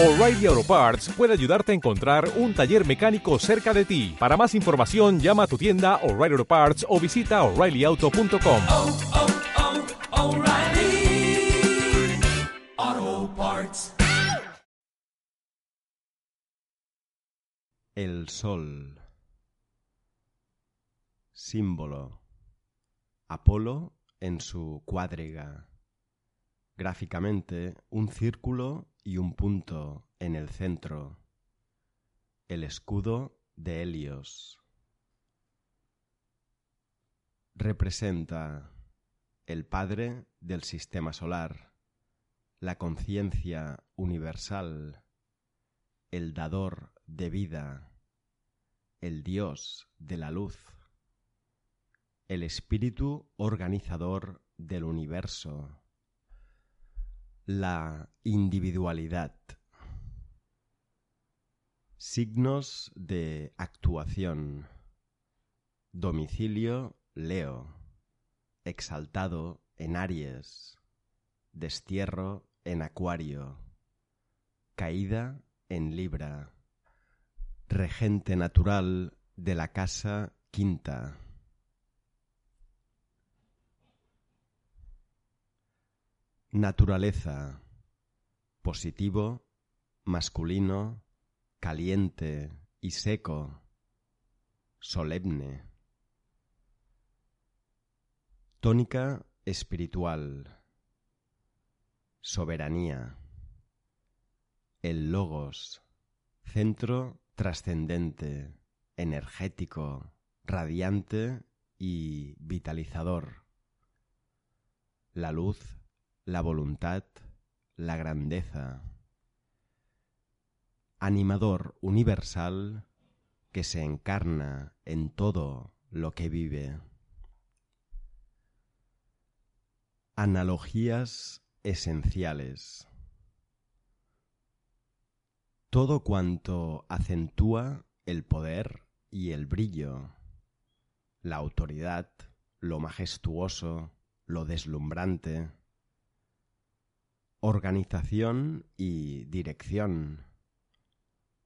O'Reilly Auto Parts puede ayudarte a encontrar un taller mecánico cerca de ti. Para más información, llama a tu tienda O'Reilly Auto Parts o visita oreillyauto.com. oh, oh, Parts. El sol. Símbolo. Apolo en su cuadriga. Gráficamente, un círculo y un punto en el centro. El escudo de Helios. Representa el padre del sistema solar, la conciencia universal, el dador de vida, el dios de la luz, el espíritu organizador del universo la individualidad. Signos de actuación. Domicilio Leo. Exaltado en Aries. Destierro en Acuario. Caída en Libra. Regente natural de la casa quinta. Naturaleza. Positivo, masculino, caliente y seco. Solemne. Tónica espiritual. Soberanía. El logos. Centro trascendente, energético, radiante y vitalizador. La luz la voluntad, la grandeza. Animador universal que se encarna en todo lo que vive. Analogías esenciales. Todo cuanto acentúa el poder y el brillo, la autoridad, lo majestuoso, lo deslumbrante, organización y dirección,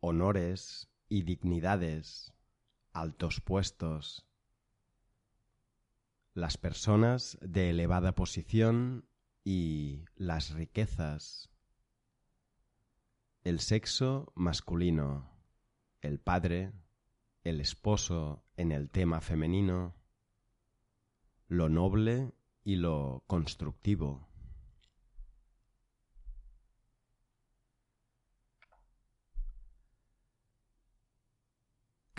honores y dignidades, altos puestos, las personas de elevada posición y las riquezas, el sexo masculino, el padre, el esposo en el tema femenino, lo noble y lo constructivo.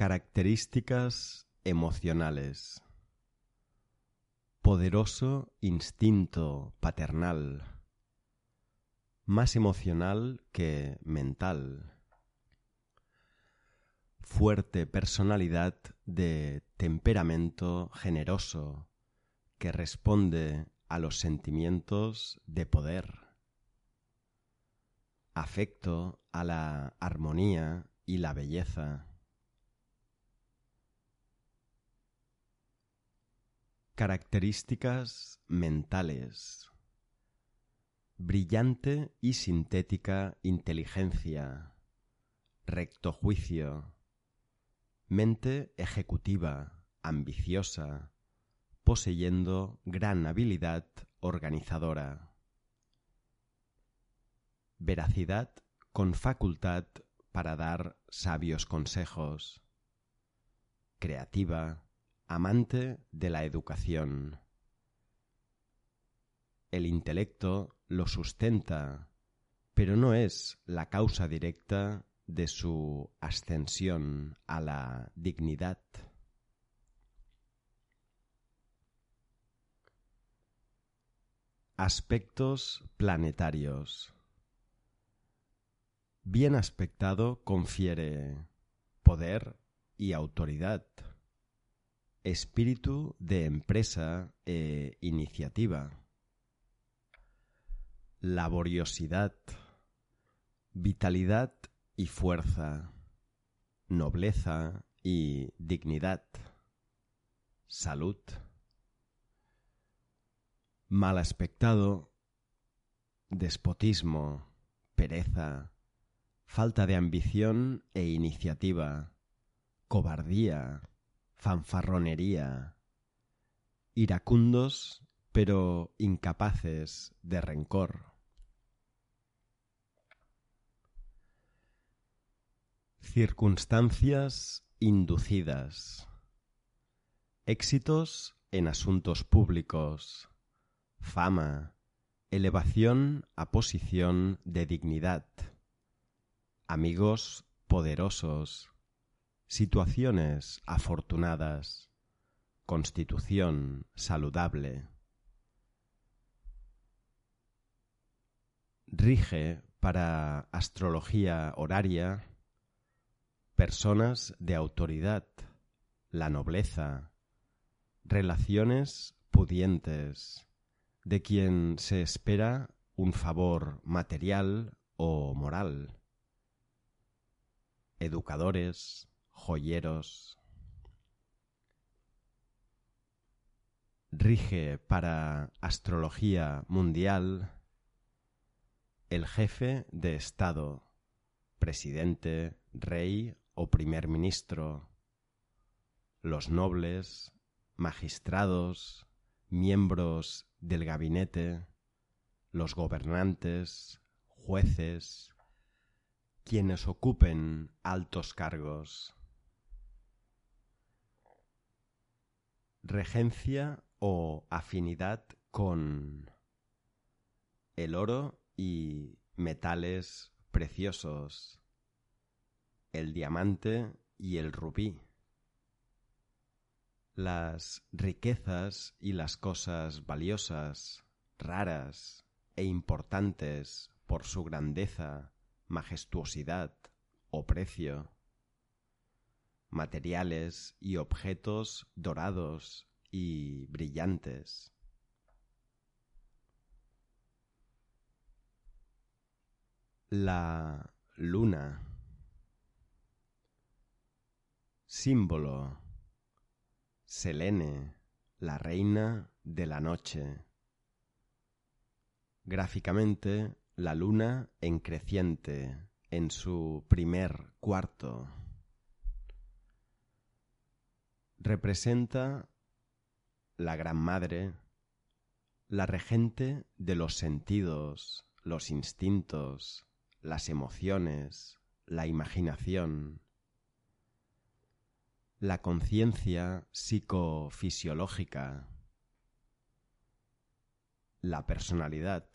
Características emocionales. Poderoso instinto paternal. Más emocional que mental. Fuerte personalidad de temperamento generoso que responde a los sentimientos de poder. Afecto a la armonía y la belleza. Características mentales. Brillante y sintética inteligencia. Recto juicio. Mente ejecutiva, ambiciosa, poseyendo gran habilidad organizadora. Veracidad con facultad para dar sabios consejos. Creativa, amante de la educación. El intelecto lo sustenta, pero no es la causa directa de su ascensión a la dignidad. Aspectos planetarios. Bien aspectado confiere poder y autoridad espíritu de empresa e iniciativa, laboriosidad, vitalidad y fuerza, nobleza y dignidad, salud, mal aspectado, despotismo, pereza, falta de ambición e iniciativa, cobardía, fanfarronería, iracundos pero incapaces de rencor. Circunstancias inducidas. Éxitos en asuntos públicos. Fama. Elevación a posición de dignidad. Amigos poderosos. Situaciones afortunadas. Constitución saludable. Rige para astrología horaria personas de autoridad, la nobleza, relaciones pudientes, de quien se espera un favor material o moral, educadores, joyeros. Rige para astrología mundial el jefe de Estado, presidente, rey o primer ministro, los nobles, magistrados, miembros del gabinete, los gobernantes, jueces, quienes ocupen altos cargos. Regencia o afinidad con el oro y metales preciosos, el diamante y el rubí. Las riquezas y las cosas valiosas, raras e importantes por su grandeza, majestuosidad o precio. Materiales y objetos dorados y brillantes. La luna. Símbolo. Selene, la reina de la noche. Gráficamente, la luna en creciente, en su primer cuarto. Representa la Gran Madre, la regente de los sentidos, los instintos, las emociones, la imaginación, la conciencia psicofisiológica, la personalidad,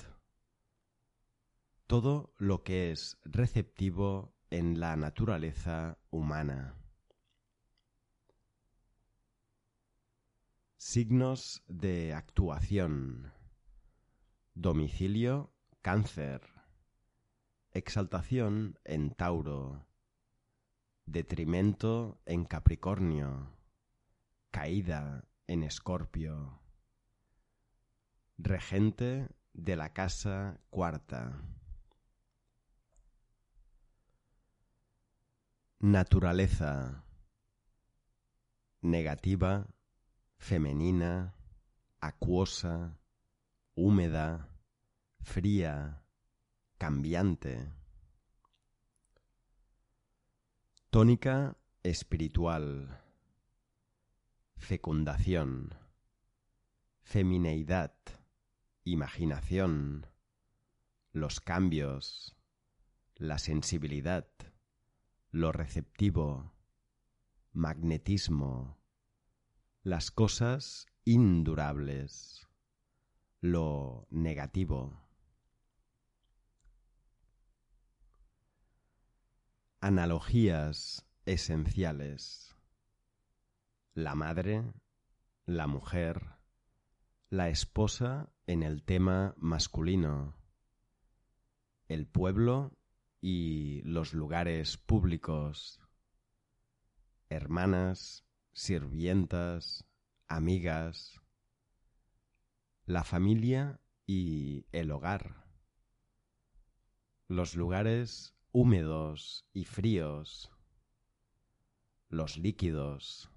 todo lo que es receptivo en la naturaleza humana. Signos de actuación. Domicilio, cáncer. Exaltación en Tauro, detrimento en Capricornio, caída en Escorpio, regente de la casa cuarta. Naturaleza. Negativa, femenina, acuosa, húmeda, fría, cambiante. Tónica espiritual. Fecundación. Femineidad. Imaginación. Los cambios. La sensibilidad. Lo receptivo. Magnetismo. Las cosas indurables. Lo negativo. Analogías esenciales. La madre, la mujer, la esposa en el tema masculino, el pueblo y los lugares públicos, hermanas, sirvientas, amigas, la familia y el hogar, los lugares húmedos y fríos, los líquidos,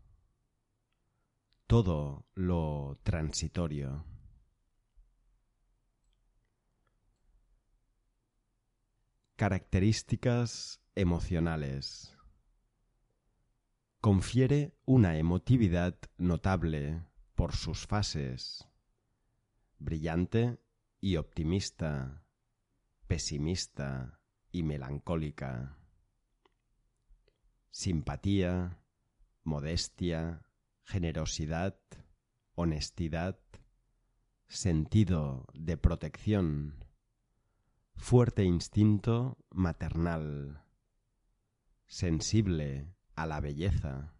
todo lo transitorio. Características emocionales. Confiere una emotividad notable por sus fases, brillante y optimista, pesimista y melancólica, simpatía, modestia, generosidad, honestidad, sentido de protección, fuerte instinto maternal, sensible a la belleza.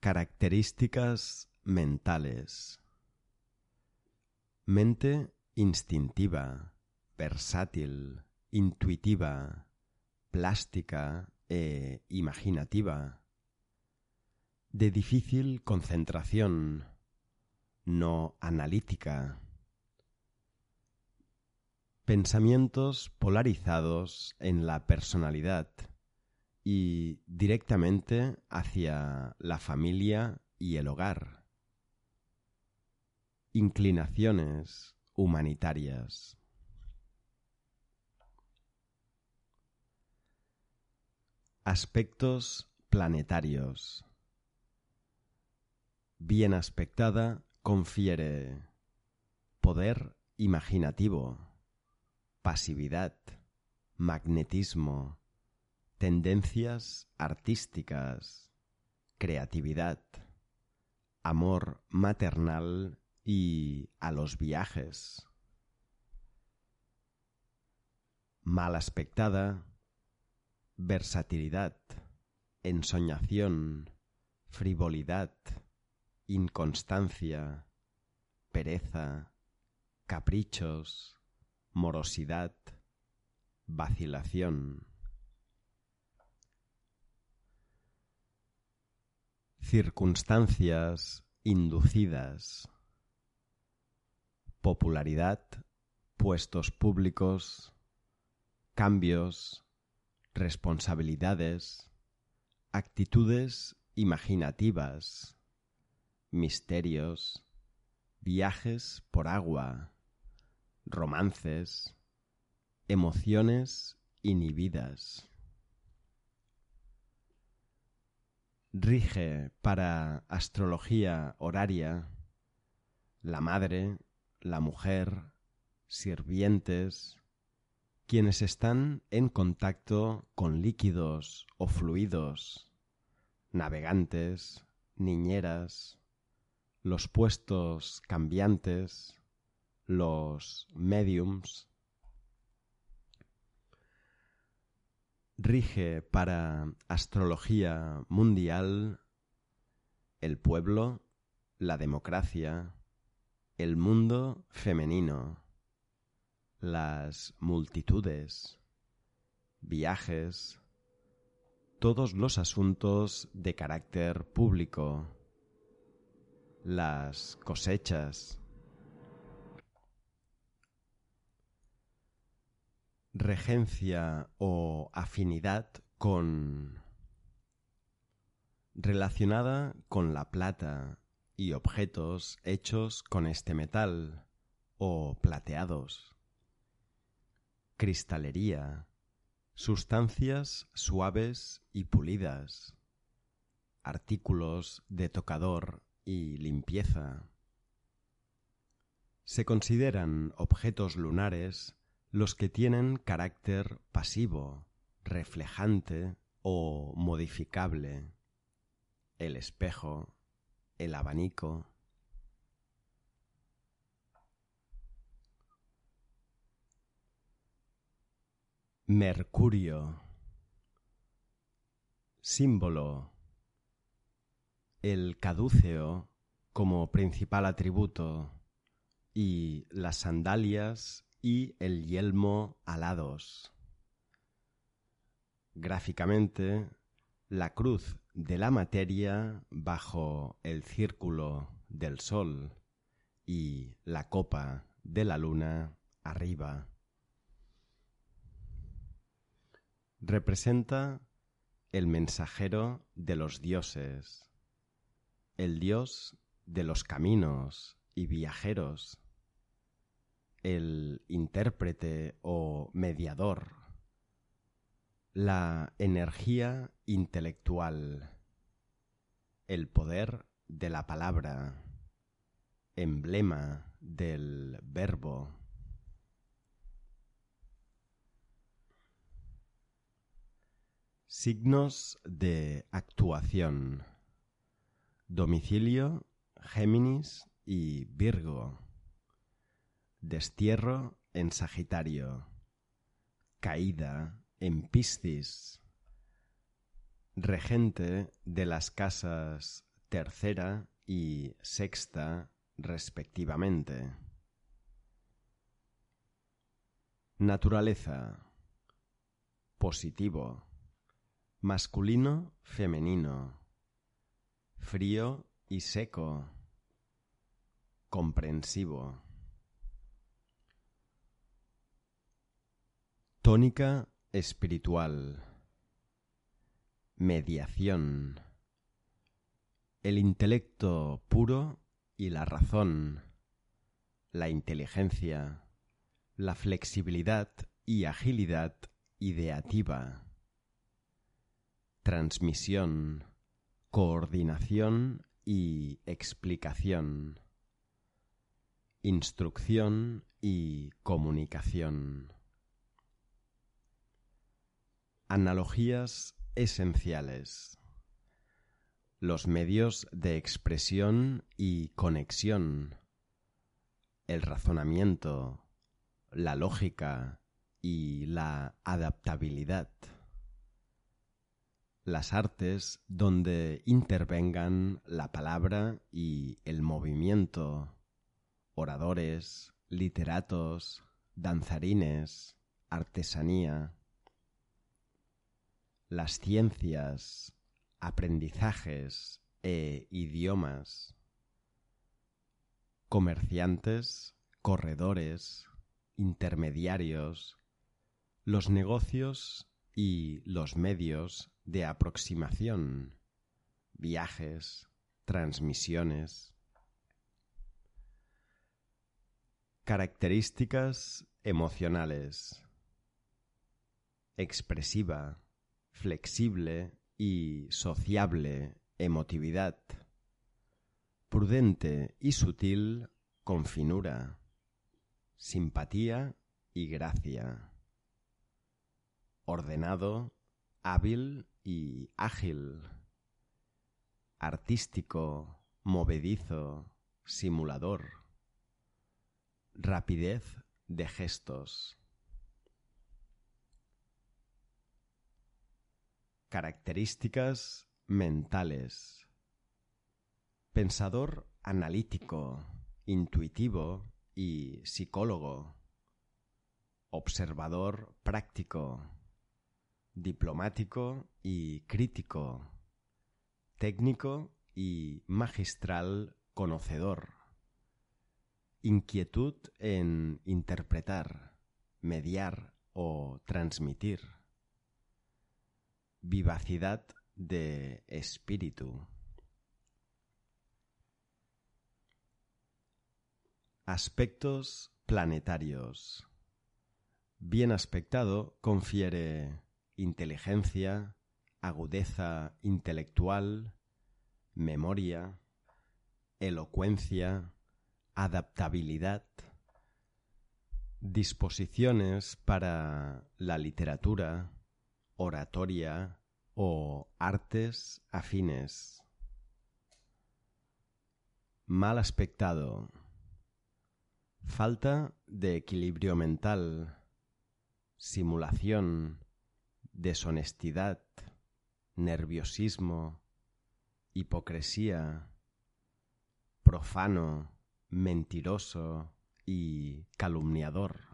Características mentales. Mente instintiva, versátil, intuitiva, plástica e imaginativa. De difícil concentración, no analítica. Pensamientos polarizados en la personalidad y directamente hacia la familia y el hogar. Inclinaciones humanitarias. Aspectos planetarios. Bien aspectada confiere poder imaginativo, pasividad, magnetismo, tendencias artísticas, creatividad, amor maternal y a los viajes. Mal aspectada, versatilidad, ensoñación, frivolidad, inconstancia, pereza, caprichos, morosidad, vacilación. Circunstancias inducidas. Popularidad, puestos públicos, cambios, responsabilidades, actitudes imaginativas, misterios, viajes por agua, romances, emociones inhibidas. Rige para astrología horaria la madre, la mujer, sirvientes, quienes están en contacto con líquidos o fluidos, navegantes, niñeras, los puestos cambiantes, los mediums, rige para astrología mundial el pueblo, la democracia, el mundo femenino, las multitudes, viajes, todos los asuntos de carácter público, las cosechas, regencia o afinidad con relacionada con la plata y objetos hechos con este metal o plateados. Cristalería, sustancias suaves y pulidas, artículos de tocador y limpieza. Se consideran objetos lunares los que tienen carácter pasivo, reflejante o modificable. El espejo, el abanico. Mercurio. Símbolo. El caduceo como principal atributo y las sandalias y el yelmo alados. Gráficamente, la cruz de la materia bajo el círculo del Sol y la copa de la Luna arriba. Representa el mensajero de los dioses, el dios de los caminos y viajeros, el intérprete o mediador, la energía intelectual, el poder de la palabra, emblema del verbo. Signos de actuación. Domicilio, Géminis y Virgo. Destierro en Sagitario. Caída en Piscis. Regente de las casas tercera y sexta respectivamente. Naturaleza. Positivo masculino, femenino, frío y seco, comprensivo. Tónica espiritual, mediación, el intelecto puro y la razón, la inteligencia, la flexibilidad y agilidad ideativa. Transmisión, coordinación y explicación, instrucción y comunicación. Analogías esenciales. Los medios de expresión y conexión. El razonamiento, la lógica y la adaptabilidad las artes donde intervengan la palabra y el movimiento, oradores, literatos, danzarines, artesanía, las ciencias, aprendizajes e idiomas, comerciantes, corredores, intermediarios, los negocios y los medios de aproximación, viajes, transmisiones. Características emocionales. Expresiva, flexible y sociable emotividad. Prudente y sutil con finura. Simpatía y gracia. Ordenado, hábil y ágil, artístico, movedizo, simulador, rapidez de gestos. Características mentales. Pensador analítico, intuitivo y psicólogo. Observador práctico diplomático y crítico, técnico y magistral conocedor, inquietud en interpretar, mediar o transmitir, vivacidad de espíritu. Aspectos planetarios. Bien aspectado confiere inteligencia, agudeza intelectual, memoria, elocuencia, adaptabilidad, disposiciones para la literatura, oratoria o artes afines. Mal aspectado. Falta de equilibrio mental, simulación, deshonestidad, nerviosismo, hipocresía, profano, mentiroso y calumniador.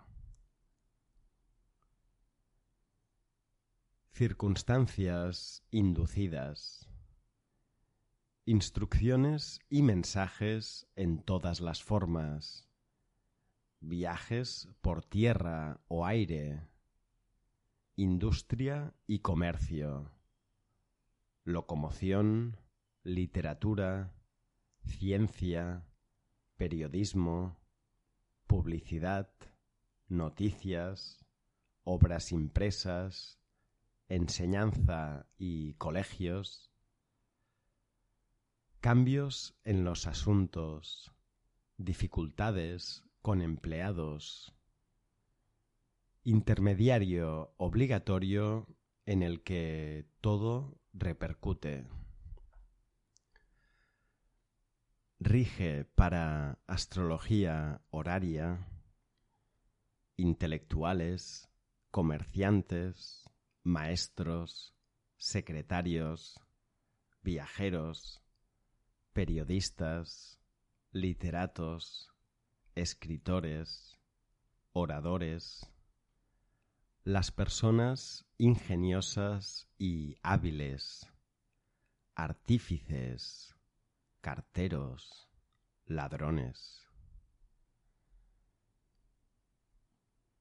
Circunstancias inducidas. Instrucciones y mensajes en todas las formas. Viajes por tierra o aire industria y comercio, locomoción, literatura, ciencia, periodismo, publicidad, noticias, obras impresas, enseñanza y colegios, cambios en los asuntos, dificultades con empleados, intermediario obligatorio en el que todo repercute. Rige para astrología horaria, intelectuales, comerciantes, maestros, secretarios, viajeros, periodistas, literatos, escritores, oradores, las personas ingeniosas y hábiles, artífices, carteros, ladrones.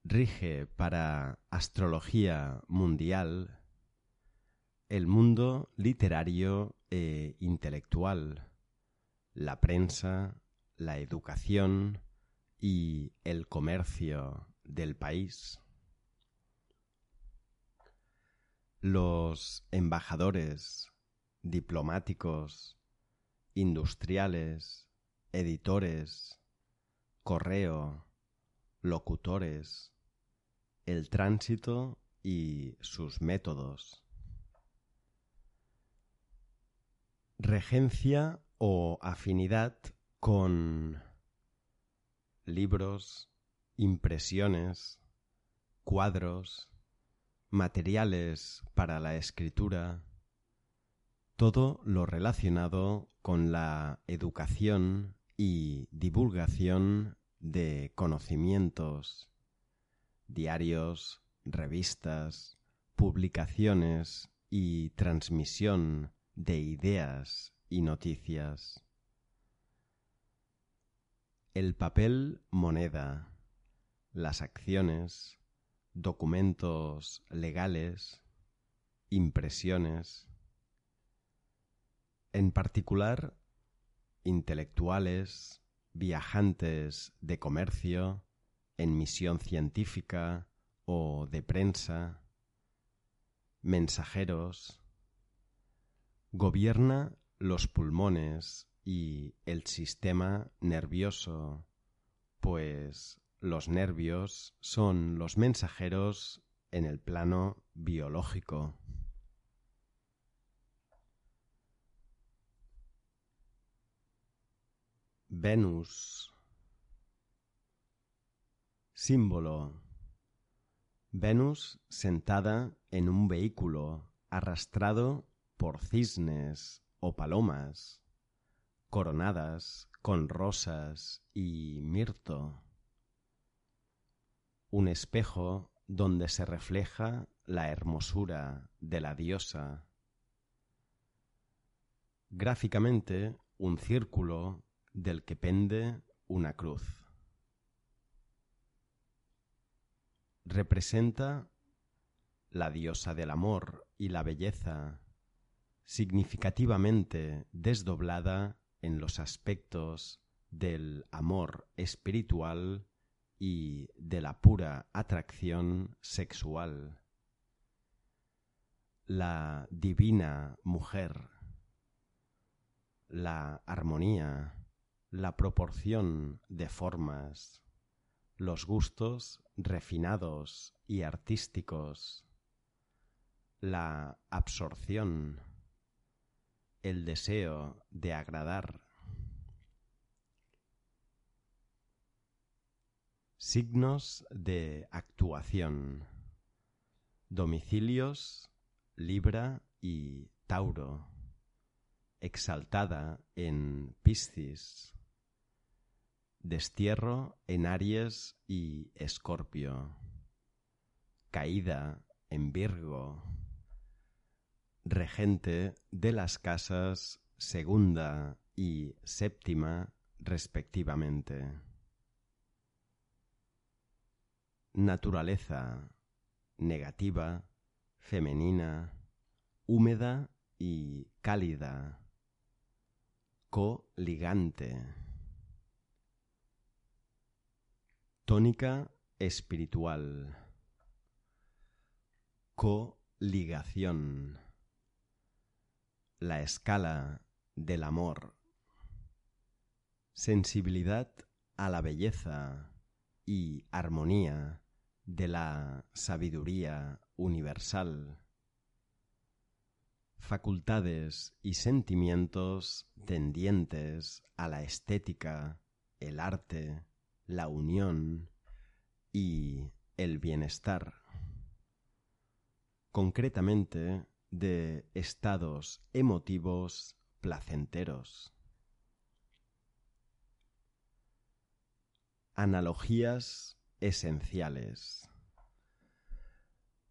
Rige para astrología mundial el mundo literario e intelectual, la prensa, la educación y el comercio del país. los embajadores, diplomáticos, industriales, editores, correo, locutores, el tránsito y sus métodos. Regencia o afinidad con libros, impresiones, cuadros, materiales para la escritura, todo lo relacionado con la educación y divulgación de conocimientos, diarios, revistas, publicaciones y transmisión de ideas y noticias. El papel moneda, las acciones, documentos legales, impresiones, en particular intelectuales, viajantes de comercio, en misión científica o de prensa, mensajeros, gobierna los pulmones y el sistema nervioso, pues los nervios son los mensajeros en el plano biológico. Venus. Símbolo. Venus sentada en un vehículo arrastrado por cisnes o palomas, coronadas con rosas y mirto un espejo donde se refleja la hermosura de la diosa. Gráficamente, un círculo del que pende una cruz. Representa la diosa del amor y la belleza, significativamente desdoblada en los aspectos del amor espiritual y de la pura atracción sexual. La divina mujer, la armonía, la proporción de formas, los gustos refinados y artísticos, la absorción, el deseo de agradar Signos de actuación. Domicilios, Libra y Tauro. Exaltada en Piscis. Destierro en Aries y Escorpio. Caída en Virgo. Regente de las casas segunda y séptima respectivamente. naturaleza negativa, femenina, húmeda y cálida, coligante. Tónica espiritual. Coligación. La escala del amor. Sensibilidad a la belleza y armonía de la sabiduría universal. Facultades y sentimientos tendientes a la estética, el arte, la unión y el bienestar. Concretamente, de estados emotivos placenteros. Analogías esenciales.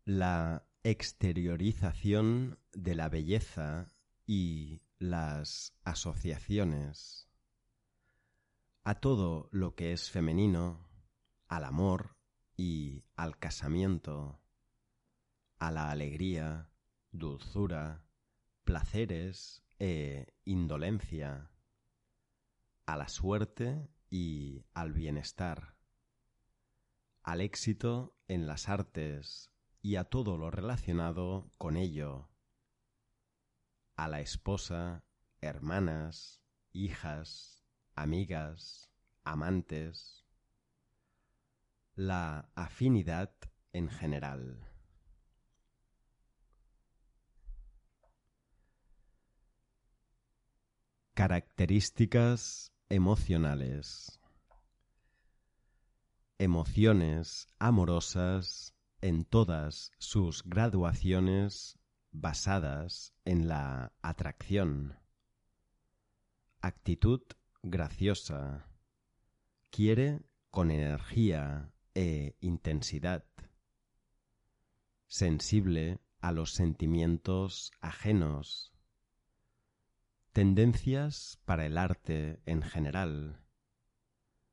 La exteriorización de la belleza y las asociaciones a todo lo que es femenino, al amor y al casamiento, a la alegría, dulzura, placeres e indolencia, a la suerte y al bienestar, al éxito en las artes y a todo lo relacionado con ello, a la esposa, hermanas, hijas, amigas, amantes, la afinidad en general. Características emocionales. Emociones amorosas en todas sus graduaciones basadas en la atracción. Actitud graciosa. Quiere con energía e intensidad. Sensible a los sentimientos ajenos Tendencias para el arte en general.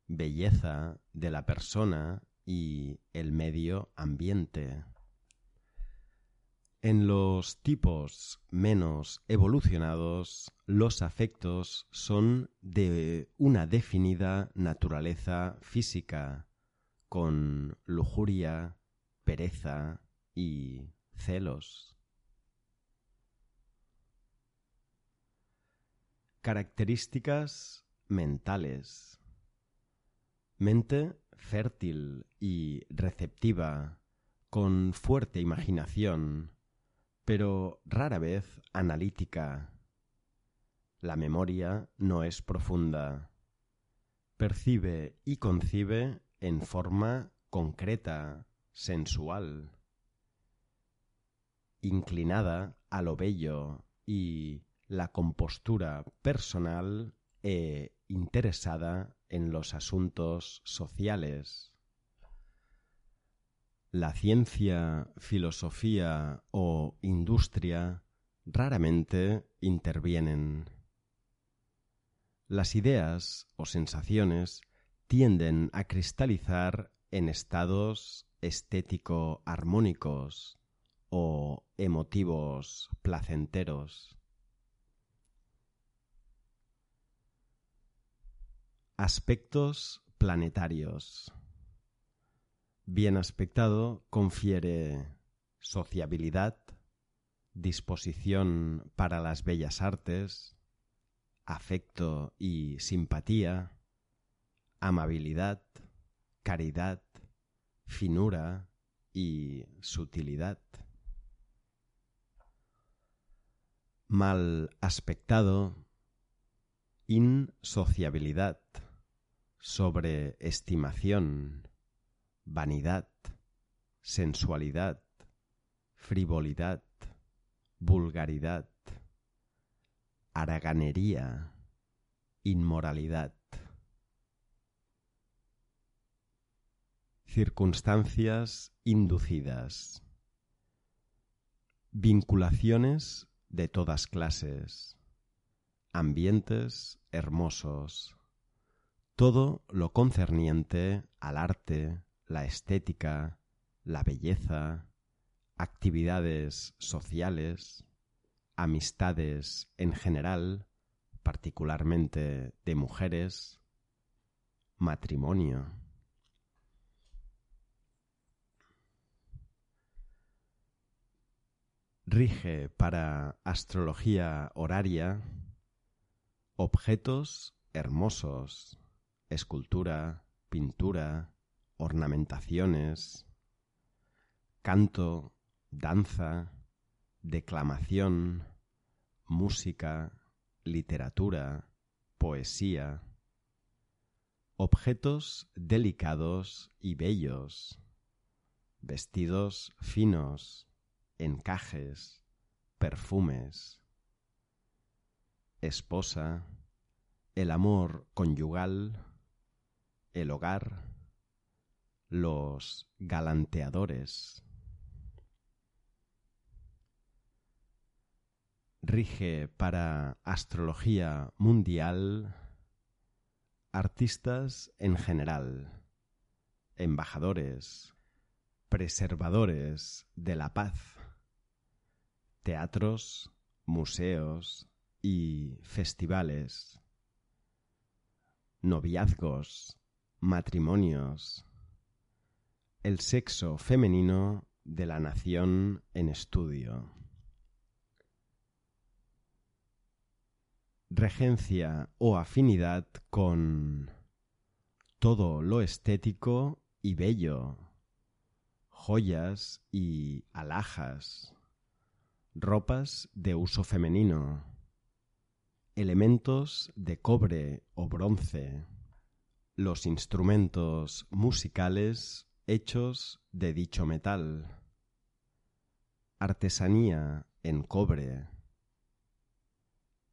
Belleza de la persona y el medio ambiente. En los tipos menos evolucionados, los afectos son de una definida naturaleza física, con lujuria, pereza y celos. Características mentales. Mente fértil y receptiva, con fuerte imaginación, pero rara vez analítica. La memoria no es profunda. Percibe y concibe en forma concreta, sensual, inclinada a lo bello y la compostura personal e interesada en los asuntos sociales. La ciencia, filosofía o industria raramente intervienen. Las ideas o sensaciones tienden a cristalizar en estados estético armónicos o emotivos placenteros. Aspectos planetarios. Bien aspectado confiere sociabilidad, disposición para las bellas artes, afecto y simpatía, amabilidad, caridad, finura y sutilidad. Mal aspectado, insociabilidad sobreestimación, vanidad, sensualidad, frivolidad, vulgaridad, haraganería, inmoralidad. Circunstancias inducidas. Vinculaciones de todas clases. Ambientes hermosos todo lo concerniente al arte, la estética, la belleza, actividades sociales, amistades en general, particularmente de mujeres, matrimonio. Rige para astrología horaria objetos hermosos, escultura, pintura, ornamentaciones, canto, danza, declamación, música, literatura, poesía, objetos delicados y bellos, vestidos finos, encajes, perfumes, esposa, el amor conyugal, el hogar, los galanteadores. Rige para astrología mundial artistas en general, embajadores, preservadores de la paz, teatros, museos y festivales, noviazgos, matrimonios, el sexo femenino de la nación en estudio. Regencia o afinidad con todo lo estético y bello, joyas y alhajas, ropas de uso femenino, elementos de cobre o bronce, los instrumentos musicales hechos de dicho metal, artesanía en cobre,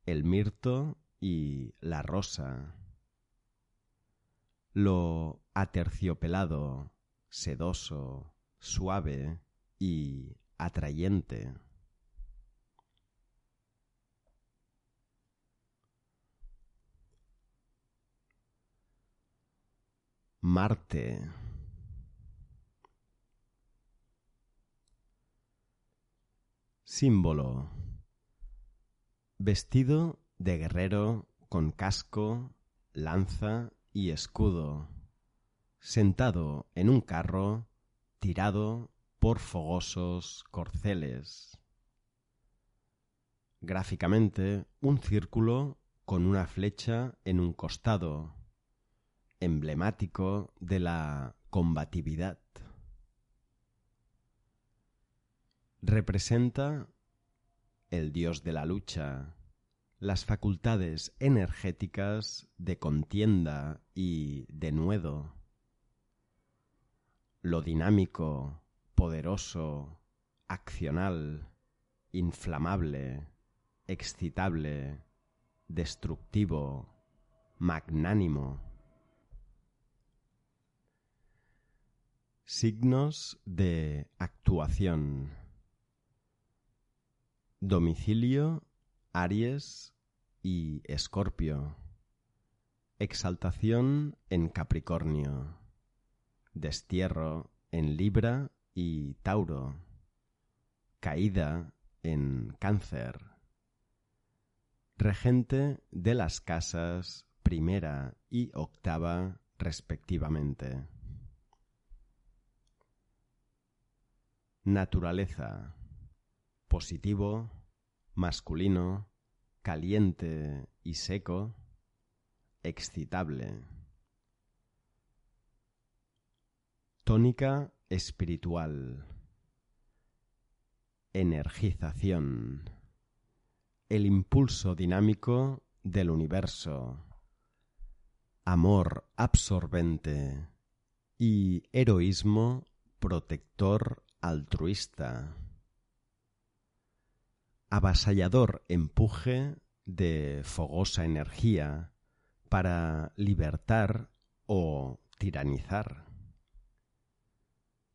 el mirto y la rosa, lo aterciopelado, sedoso, suave y atrayente. Marte. Símbolo. Vestido de guerrero con casco, lanza y escudo, sentado en un carro tirado por fogosos corceles. Gráficamente, un círculo con una flecha en un costado emblemático de la combatividad. Representa el dios de la lucha, las facultades energéticas de contienda y de nuedo, lo dinámico, poderoso, accional, inflamable, excitable, destructivo, magnánimo. Signos de actuación. Domicilio, Aries y Escorpio. Exaltación en Capricornio. Destierro en Libra y Tauro. Caída en Cáncer. Regente de las casas primera y octava respectivamente. Naturaleza. Positivo, masculino, caliente y seco, excitable. Tónica espiritual. Energización. El impulso dinámico del universo. Amor absorbente y heroísmo protector altruista. Avasallador empuje de fogosa energía para libertar o tiranizar.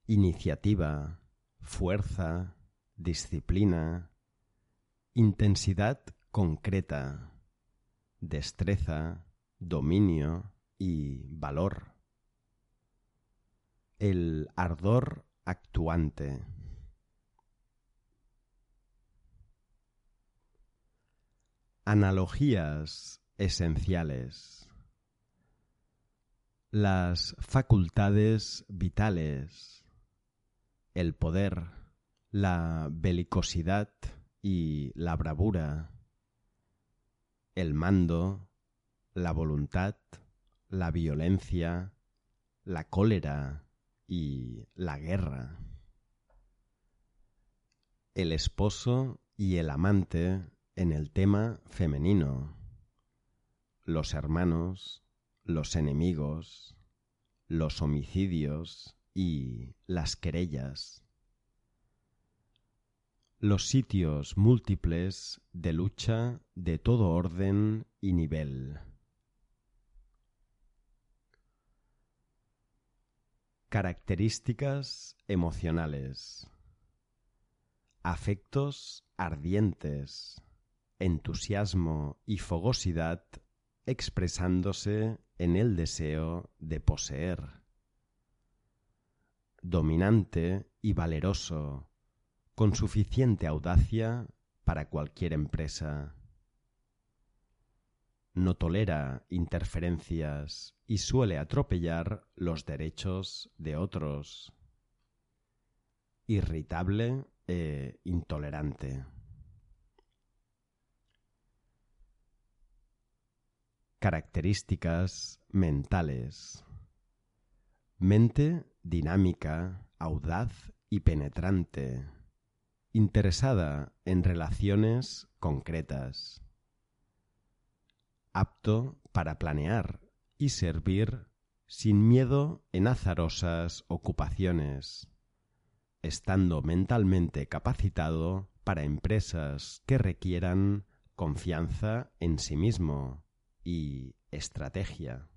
Iniciativa, fuerza, disciplina, intensidad concreta, destreza, dominio y valor. El ardor actuante. Analogías esenciales. Las facultades vitales, el poder, la belicosidad y la bravura, el mando, la voluntad, la violencia, la cólera y la guerra. El esposo y el amante en el tema femenino. Los hermanos, los enemigos, los homicidios y las querellas. Los sitios múltiples de lucha de todo orden y nivel. Características emocionales. Afectos ardientes, entusiasmo y fogosidad expresándose en el deseo de poseer. Dominante y valeroso, con suficiente audacia para cualquier empresa. No tolera interferencias y suele atropellar los derechos de otros. Irritable e intolerante. Características mentales. Mente dinámica, audaz y penetrante, interesada en relaciones concretas, apto para planear y servir sin miedo en azarosas ocupaciones, estando mentalmente capacitado para empresas que requieran confianza en sí mismo y estrategia.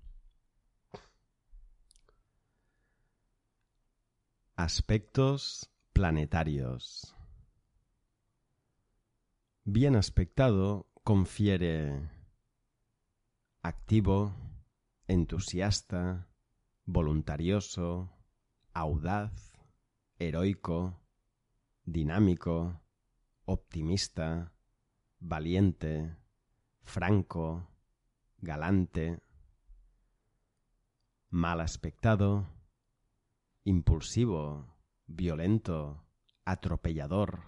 Aspectos planetarios. Bien aspectado confiere activo, entusiasta, voluntarioso, audaz, heroico, dinámico, optimista, valiente, franco, galante, mal aspectado, impulsivo, violento, atropellador,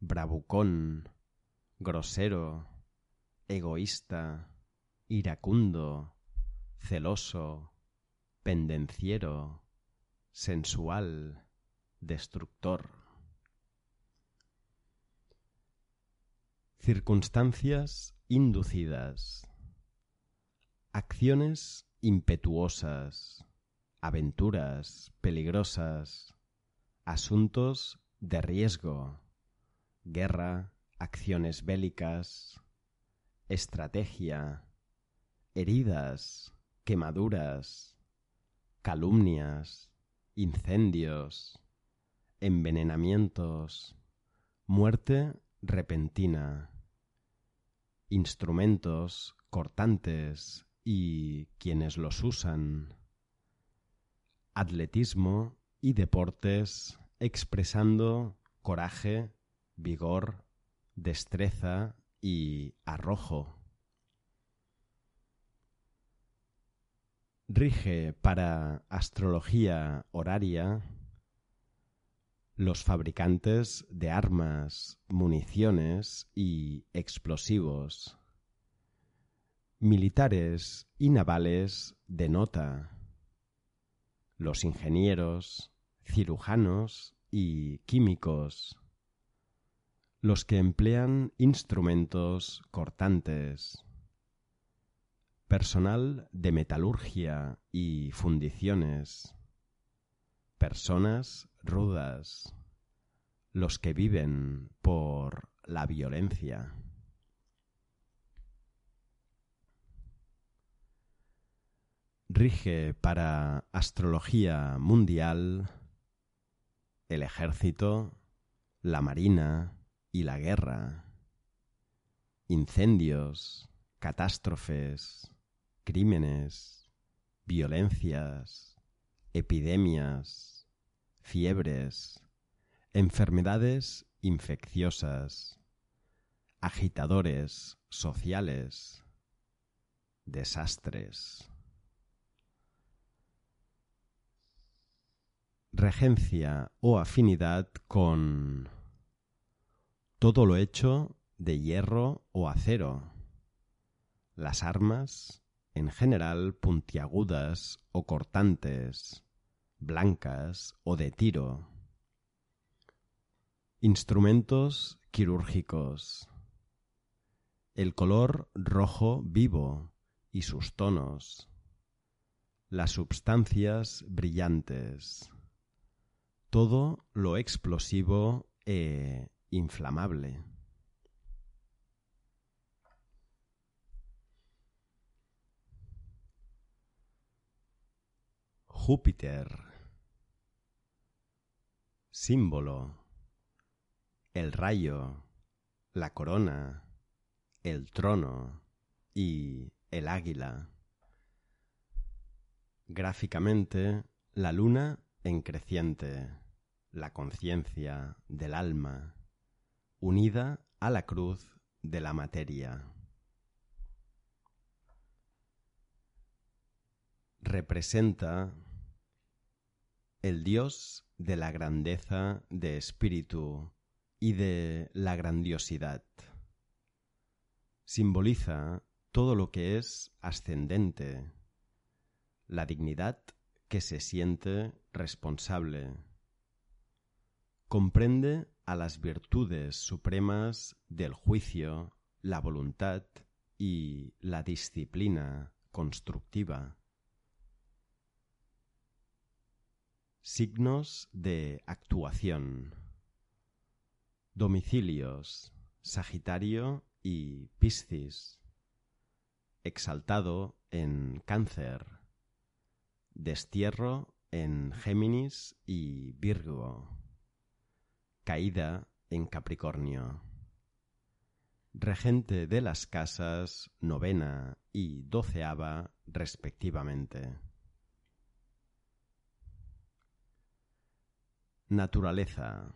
bravucón, grosero, egoísta, iracundo, celoso, pendenciero, sensual, destructor. Circunstancias inducidas. Acciones impetuosas, aventuras peligrosas, asuntos de riesgo, guerra, acciones bélicas, estrategia, heridas, quemaduras, calumnias, incendios, envenenamientos, muerte repentina, instrumentos cortantes y quienes los usan, atletismo y deportes expresando coraje, vigor, destreza y arrojo. Rige para astrología horaria los fabricantes de armas, municiones y explosivos, militares y navales de nota, los ingenieros, cirujanos y químicos, los que emplean instrumentos cortantes, personal de metalurgia y fundiciones, personas rudas, los que viven por la violencia. Rige para astrología mundial el ejército, la marina y la guerra, incendios, catástrofes, crímenes, violencias, epidemias, fiebres, enfermedades infecciosas, agitadores sociales, desastres. Regencia o afinidad con todo lo hecho de hierro o acero. Las armas, en general puntiagudas o cortantes, blancas o de tiro. Instrumentos quirúrgicos. El color rojo vivo y sus tonos. Las substancias brillantes. Todo lo explosivo e inflamable. Júpiter. Símbolo. El rayo, la corona, el trono y el águila. Gráficamente, la luna en creciente, la conciencia del alma, unida a la cruz de la materia. Representa el Dios de la grandeza de espíritu y de la grandiosidad. Simboliza todo lo que es ascendente, la dignidad que se siente responsable. Comprende a las virtudes supremas del juicio, la voluntad y la disciplina constructiva. Signos de actuación. Domicilios Sagitario y Piscis. Exaltado en Cáncer. Destierro en Géminis y Virgo. Caída en Capricornio. Regente de las casas novena y doceava respectivamente. Naturaleza.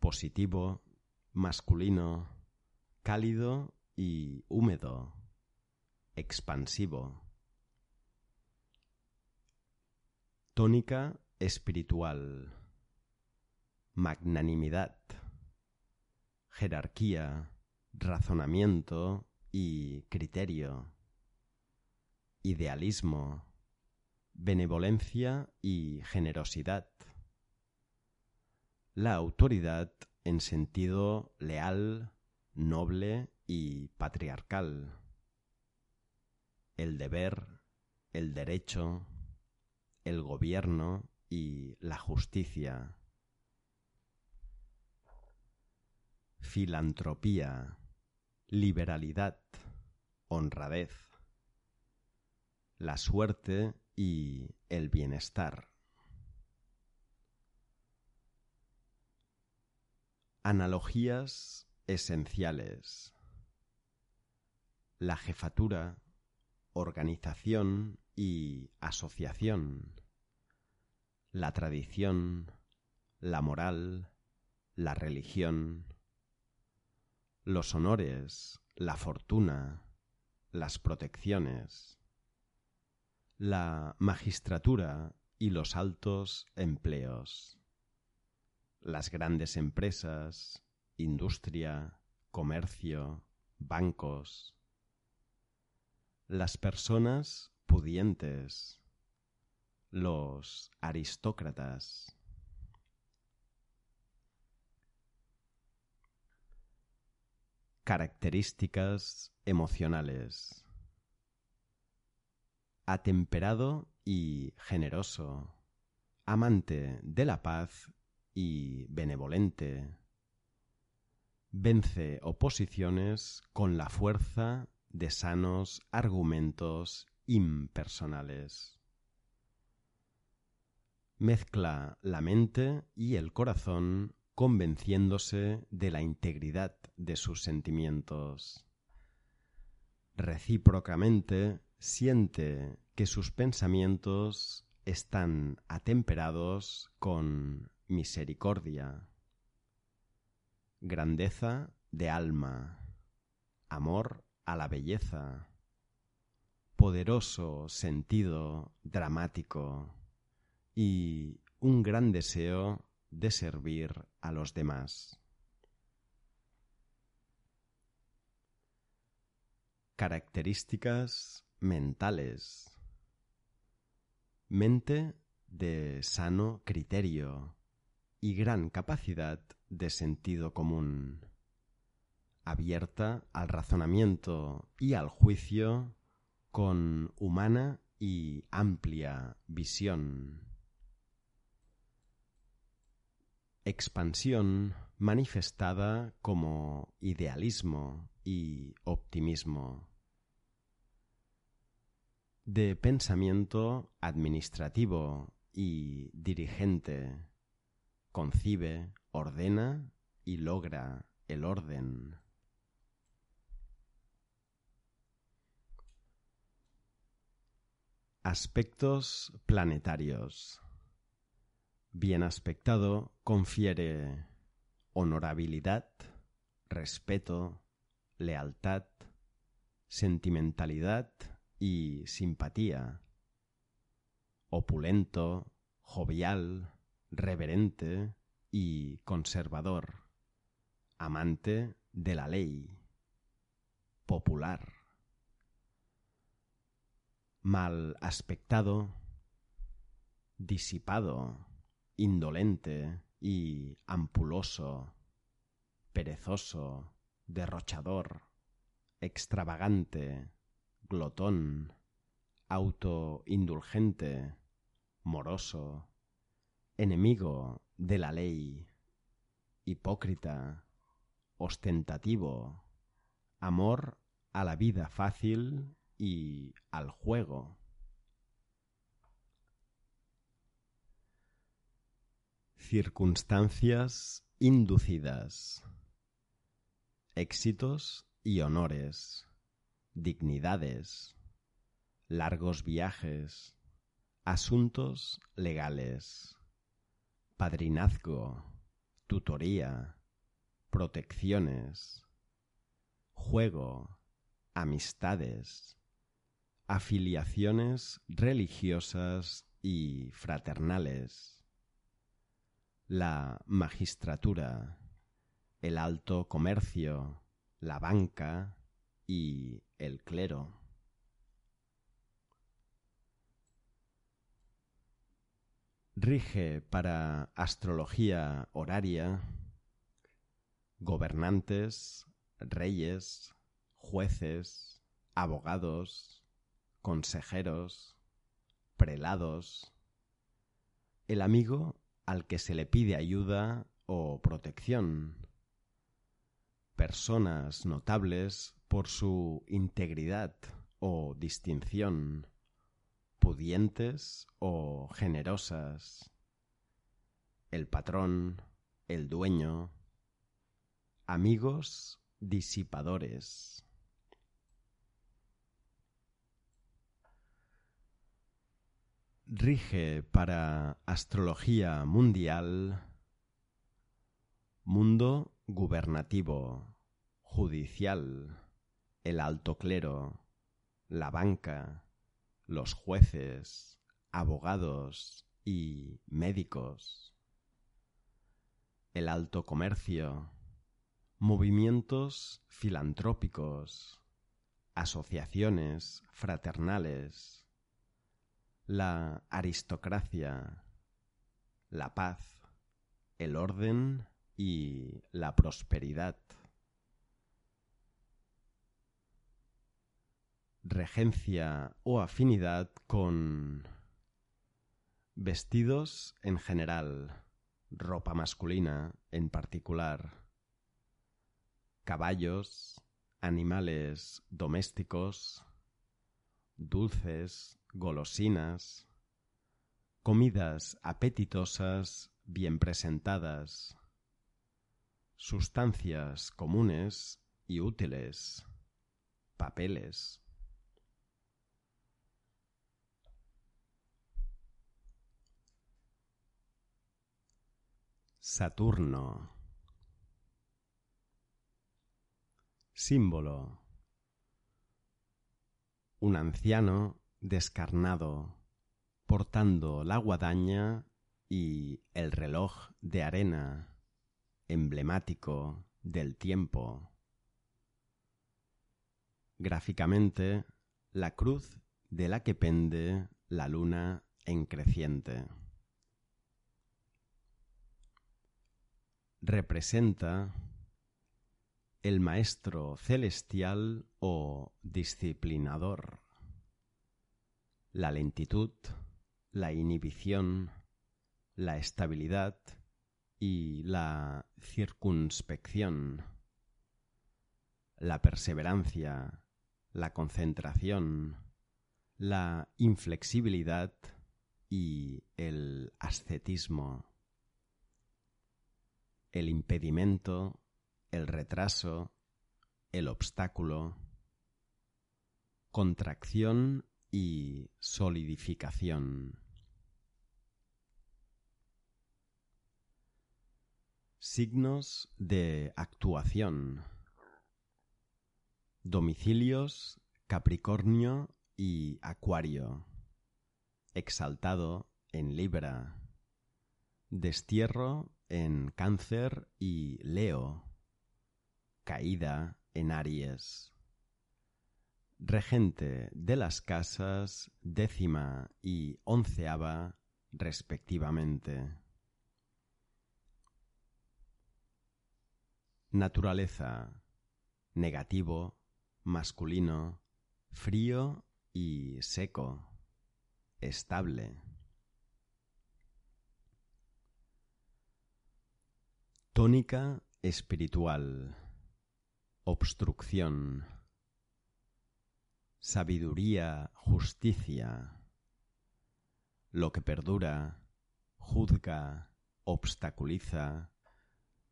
Positivo, masculino, cálido y húmedo. Expansivo. Tónica espiritual. Magnanimidad. Jerarquía, razonamiento y criterio. Idealismo. Benevolencia y generosidad la autoridad en sentido leal, noble y patriarcal, el deber, el derecho, el gobierno y la justicia, filantropía, liberalidad, honradez, la suerte y el bienestar. Analogías esenciales. La jefatura, organización y asociación. La tradición, la moral, la religión. Los honores, la fortuna, las protecciones. La magistratura y los altos empleos las grandes empresas, industria, comercio, bancos, las personas pudientes, los aristócratas. Características emocionales. Atemperado y generoso, amante de la paz y benevolente. Vence oposiciones con la fuerza de sanos argumentos impersonales. Mezcla la mente y el corazón convenciéndose de la integridad de sus sentimientos. Recíprocamente siente que sus pensamientos están atemperados con misericordia, grandeza de alma, amor a la belleza, poderoso sentido dramático y un gran deseo de servir a los demás. Características mentales. Mente de sano criterio y gran capacidad de sentido común, abierta al razonamiento y al juicio con humana y amplia visión. Expansión manifestada como idealismo y optimismo. De pensamiento administrativo y dirigente, concibe, ordena y logra el orden. Aspectos planetarios. Bien aspectado confiere honorabilidad, respeto, lealtad, sentimentalidad y simpatía. Opulento, jovial, reverente y conservador. Amante de la ley. Popular mal aspectado, disipado, indolente y ampuloso, perezoso, derrochador, extravagante, glotón, autoindulgente, moroso, enemigo de la ley, hipócrita, ostentativo, amor a la vida fácil y al juego. Circunstancias inducidas. Éxitos y honores. Dignidades. Largos viajes. Asuntos legales. Padrinazgo. Tutoría. Protecciones. Juego. Amistades afiliaciones religiosas y fraternales, la magistratura, el alto comercio, la banca y el clero. Rige para astrología horaria gobernantes, reyes, jueces, abogados, consejeros, prelados, el amigo al que se le pide ayuda o protección, personas notables por su integridad o distinción, pudientes o generosas, el patrón, el dueño, amigos disipadores. Rige para astrología mundial mundo gubernativo, judicial, el alto clero, la banca, los jueces, abogados y médicos, el alto comercio, movimientos filantrópicos, asociaciones fraternales, la aristocracia, la paz, el orden y la prosperidad. Regencia o afinidad con vestidos en general, ropa masculina en particular, caballos, animales domésticos, dulces, golosinas, comidas apetitosas bien presentadas, sustancias comunes y útiles, papeles. Saturno Símbolo. Un anciano descarnado portando la guadaña y el reloj de arena emblemático del tiempo. Gráficamente, la cruz de la que pende la luna en creciente. Representa el maestro celestial o disciplinador. La lentitud, la inhibición, la estabilidad y la circunspección, la perseverancia, la concentración, la inflexibilidad y el ascetismo, el impedimento, el retraso, el obstáculo, contracción y solidificación. Signos de actuación. Domicilios Capricornio y Acuario. Exaltado en Libra. Destierro en Cáncer y Leo. Caída en Aries. Regente de las casas décima y onceava respectivamente. Naturaleza. Negativo, masculino, frío y seco. Estable. Tónica espiritual. Obstrucción. Sabiduría, justicia. Lo que perdura, juzga, obstaculiza,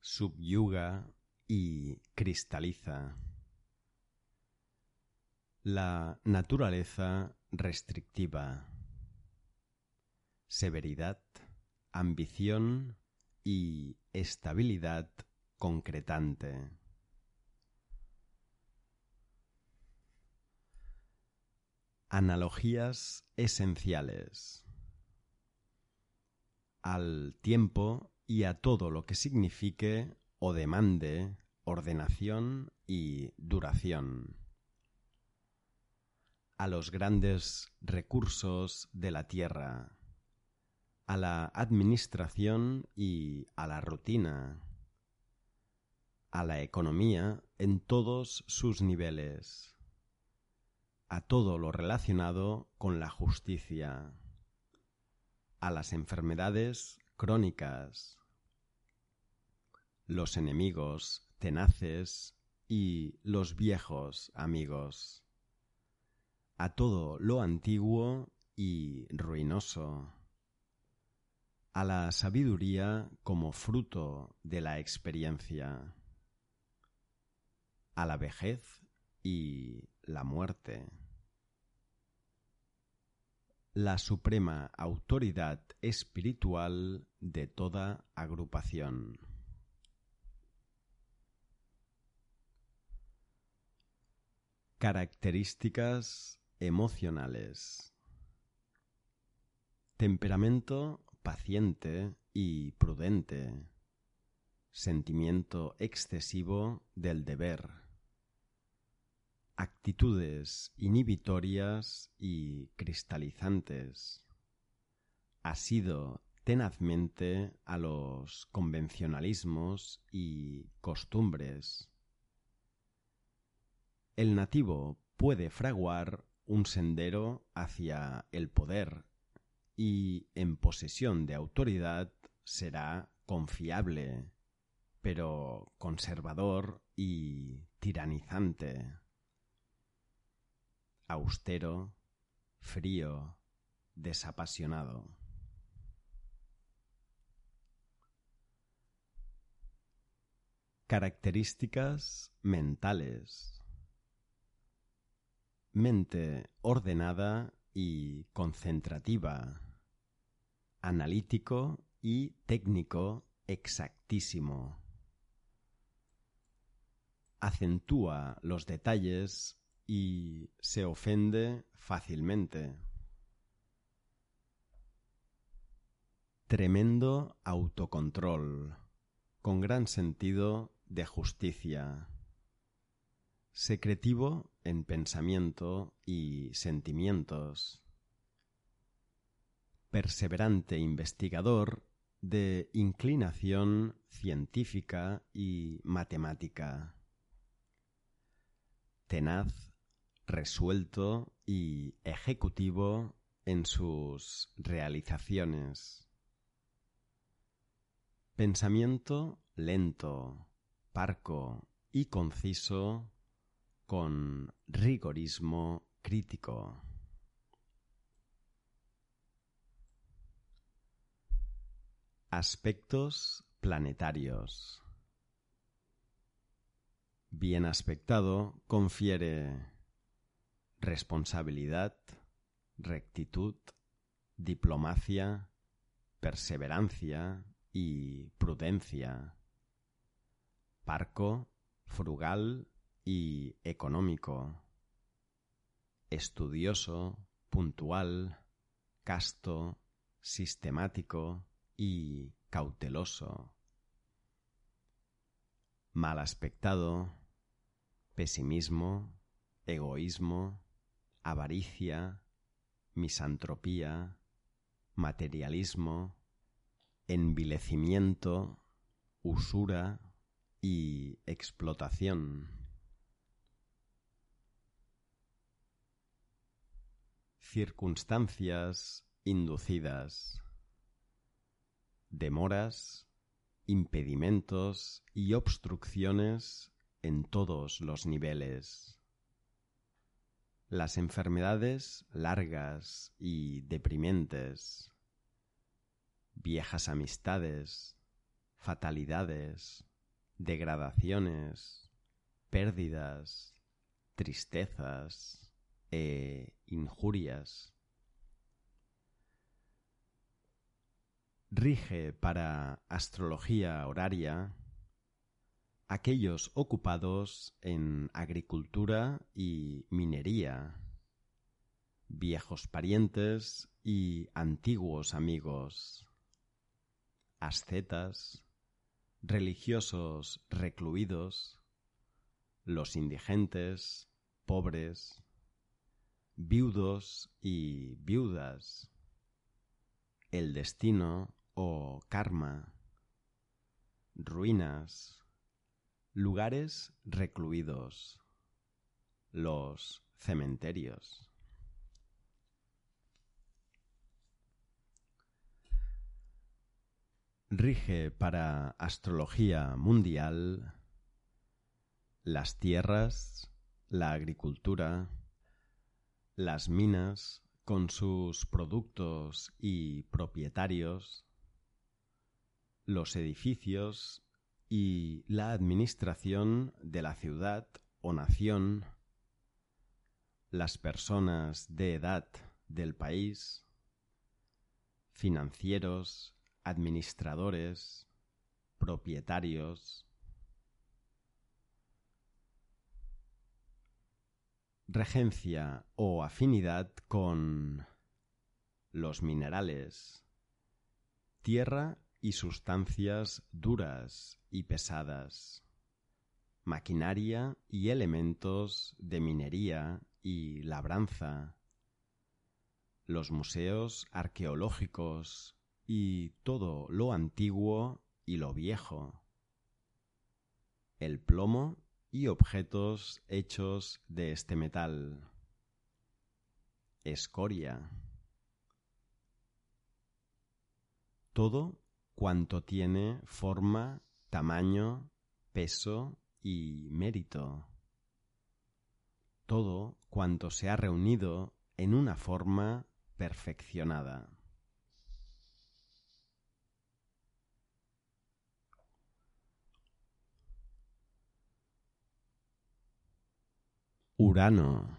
subyuga y cristaliza. La naturaleza restrictiva. Severidad, ambición y estabilidad concretante. Analogías esenciales. Al tiempo y a todo lo que signifique o demande ordenación y duración. A los grandes recursos de la tierra, a la administración y a la rutina, a la economía en todos sus niveles, a todo lo relacionado con la justicia, a las enfermedades crónicas, los enemigos tenaces y los viejos amigos, a todo lo antiguo y ruinoso, a la sabiduría como fruto de la experiencia, a la vejez y la muerte. La suprema autoridad espiritual de toda agrupación. Características emocionales. Temperamento paciente y prudente. Sentimiento excesivo del deber. Actitudes inhibitorias y cristalizantes. Asido tenazmente a los convencionalismos y costumbres el nativo puede fraguar un sendero hacia el poder y en posesión de autoridad será confiable, pero conservador y tiranizante, austero, frío, desapasionado. Características mentales mente ordenada y concentrativa, analítico y técnico exactísimo. acentúa los detalles y se ofende fácilmente. Tremendo autocontrol, con gran sentido de justicia. Secretivo en pensamiento y sentimientos. Perseverante investigador de inclinación científica y matemática. Tenaz, resuelto y ejecutivo en sus realizaciones. Pensamiento lento, parco y conciso con rigorismo crítico. Aspectos planetarios. Bien aspectado confiere responsabilidad, rectitud, diplomacia, perseverancia y prudencia. Parco, frugal y económico. Estudioso, puntual, casto, sistemático y cauteloso. Mal aspectado, pesimismo, egoísmo, avaricia, misantropía, materialismo, envilecimiento, usura y explotación. Circunstancias inducidas. Demoras, impedimentos y obstrucciones en todos los niveles. Las enfermedades largas y deprimentes. Viejas amistades, fatalidades, degradaciones, pérdidas, tristezas e injurias. Rige para astrología horaria aquellos ocupados en agricultura y minería, viejos parientes y antiguos amigos, ascetas, religiosos recluidos, los indigentes, pobres, viudos y viudas, el destino o karma, ruinas, lugares recluidos, los cementerios. rige para astrología mundial las tierras, la agricultura, las minas con sus productos y propietarios, los edificios y la administración de la ciudad o nación, las personas de edad del país, financieros, administradores, propietarios, regencia o afinidad con los minerales, tierra y sustancias duras y pesadas, maquinaria y elementos de minería y labranza, los museos arqueológicos y todo lo antiguo y lo viejo, el plomo y objetos hechos de este metal, escoria, todo cuanto tiene forma, tamaño, peso y mérito, todo cuanto se ha reunido en una forma perfeccionada. Urano.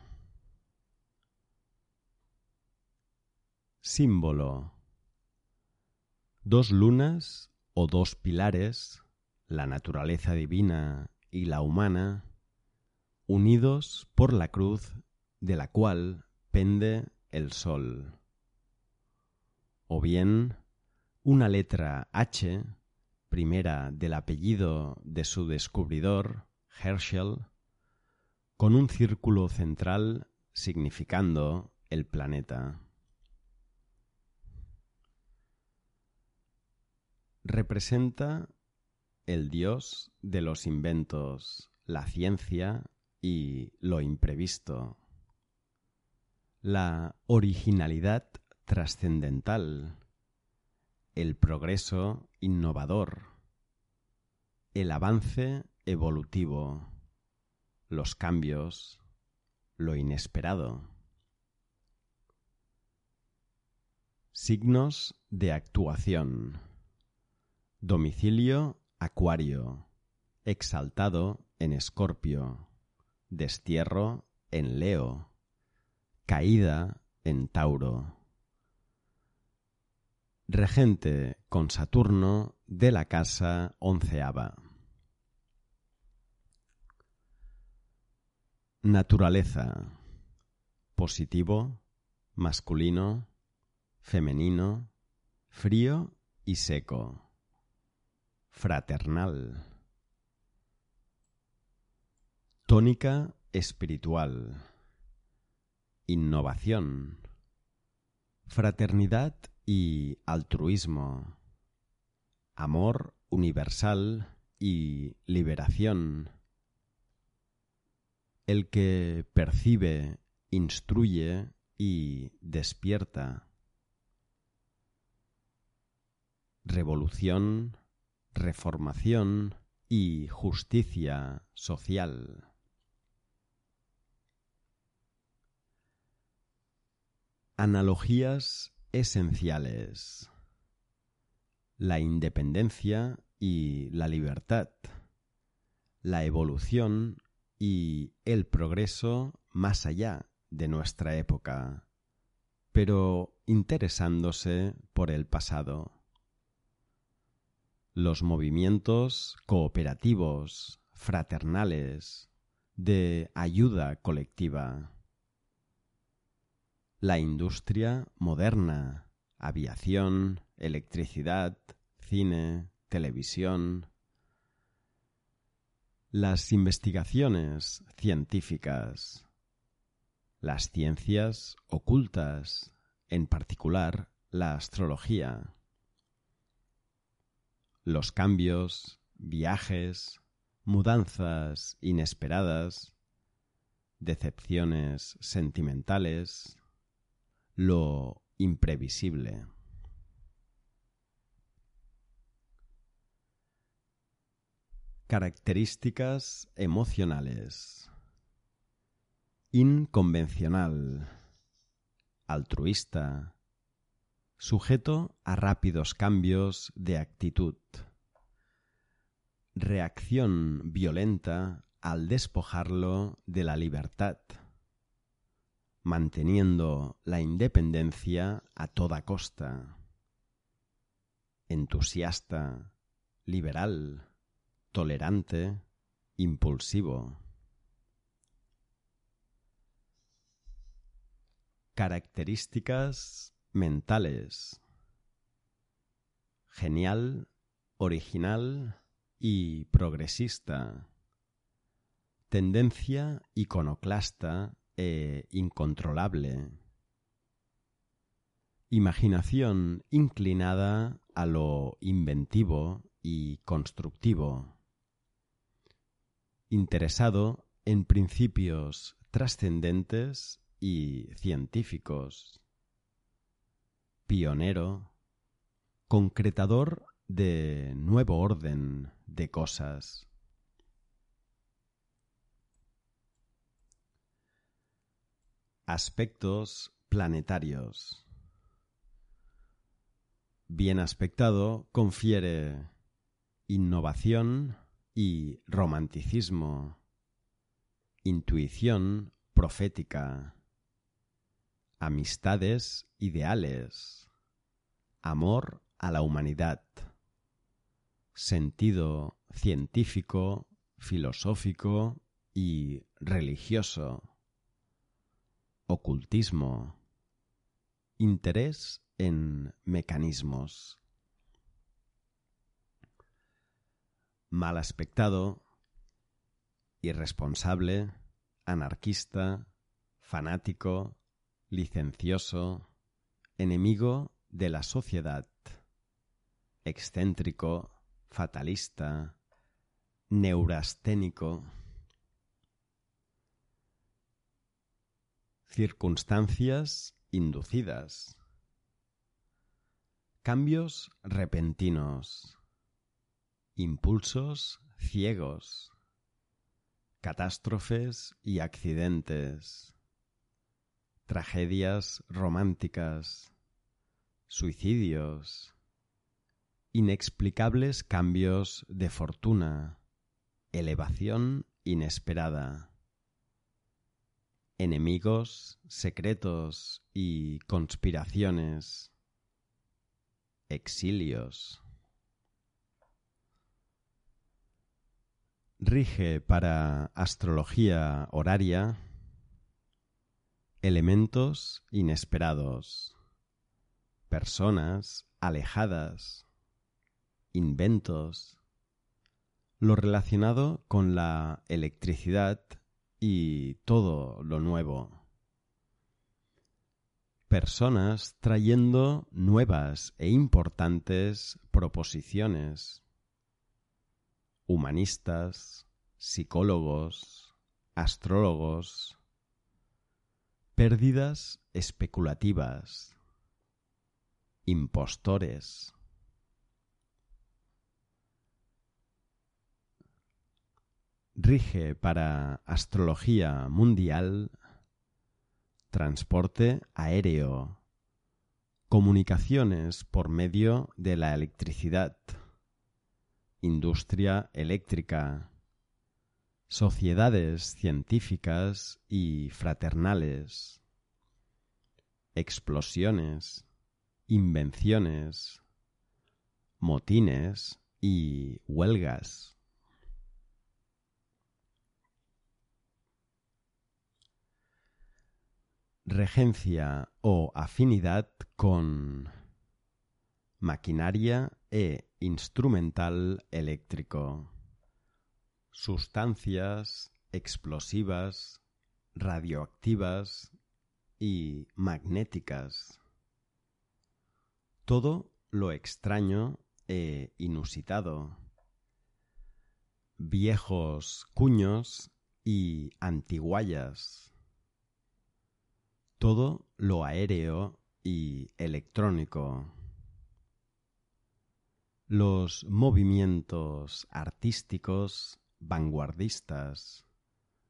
Símbolo. Dos lunas o dos pilares, la naturaleza divina y la humana, unidos por la cruz de la cual pende el sol. O bien una letra H, primera del apellido de su descubridor, Herschel, con un círculo central significando el planeta. Representa el dios de los inventos, la ciencia y lo imprevisto. La originalidad trascendental, el progreso innovador, el avance evolutivo, los cambios, lo inesperado. Signos de actuación. Domicilio Acuario. Exaltado en Escorpio. Destierro en Leo. Caída en Tauro. Regente con Saturno de la casa onceava. Naturaleza. Positivo, masculino, femenino, frío y seco. Fraternal. Tónica espiritual. Innovación. Fraternidad y altruismo. Amor universal y liberación el que percibe, instruye y despierta. Revolución, reformación y justicia social. Analogías esenciales. La independencia y la libertad. La evolución y el progreso más allá de nuestra época, pero interesándose por el pasado. Los movimientos cooperativos, fraternales, de ayuda colectiva. La industria moderna, aviación, electricidad, cine, televisión, las investigaciones científicas, las ciencias ocultas, en particular la astrología, los cambios, viajes, mudanzas inesperadas, decepciones sentimentales, lo imprevisible. Características emocionales. Inconvencional. Altruista. Sujeto a rápidos cambios de actitud. Reacción violenta al despojarlo de la libertad. Manteniendo la independencia a toda costa. Entusiasta. Liberal tolerante, impulsivo. Características mentales. Genial, original y progresista. Tendencia iconoclasta e incontrolable. Imaginación inclinada a lo inventivo y constructivo interesado en principios trascendentes y científicos, pionero, concretador de nuevo orden de cosas. Aspectos planetarios. Bien aspectado confiere innovación, y romanticismo, intuición profética, amistades ideales, amor a la humanidad, sentido científico, filosófico y religioso, ocultismo, interés en mecanismos. Mal aspectado, irresponsable, anarquista, fanático, licencioso, enemigo de la sociedad, excéntrico, fatalista, neurasténico. Circunstancias inducidas. Cambios repentinos. Impulsos ciegos. Catástrofes y accidentes. Tragedias románticas. Suicidios. Inexplicables cambios de fortuna. Elevación inesperada. Enemigos secretos y conspiraciones. Exilios. Rige para astrología horaria elementos inesperados, personas alejadas, inventos, lo relacionado con la electricidad y todo lo nuevo. Personas trayendo nuevas e importantes proposiciones. Humanistas, psicólogos, astrólogos. Pérdidas especulativas. Impostores. rige para astrología mundial, transporte aéreo, comunicaciones por medio de la electricidad, industria eléctrica, sociedades científicas y fraternales, explosiones, invenciones, motines y huelgas. regencia o afinidad con maquinaria e instrumental eléctrico, sustancias explosivas, radioactivas y magnéticas. Todo lo extraño e inusitado. Viejos cuños y antiguallas todo lo aéreo y electrónico. Los movimientos artísticos vanguardistas,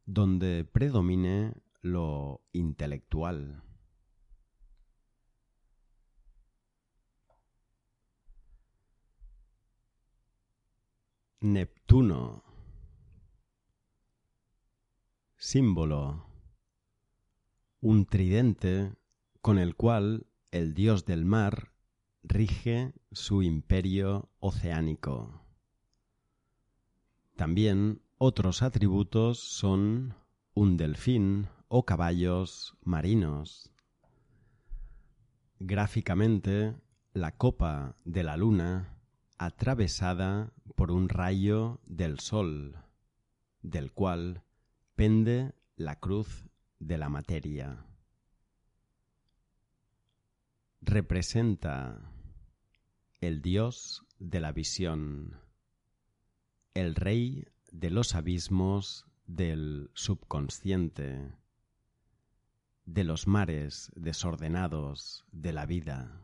donde predomine lo intelectual. Neptuno. Símbolo un tridente con el cual el dios del mar rige su imperio oceánico. También otros atributos son un delfín o caballos marinos. Gráficamente, la copa de la luna atravesada por un rayo del sol, del cual pende la cruz de la materia. Representa el dios de la visión, el rey de los abismos del subconsciente, de los mares desordenados de la vida.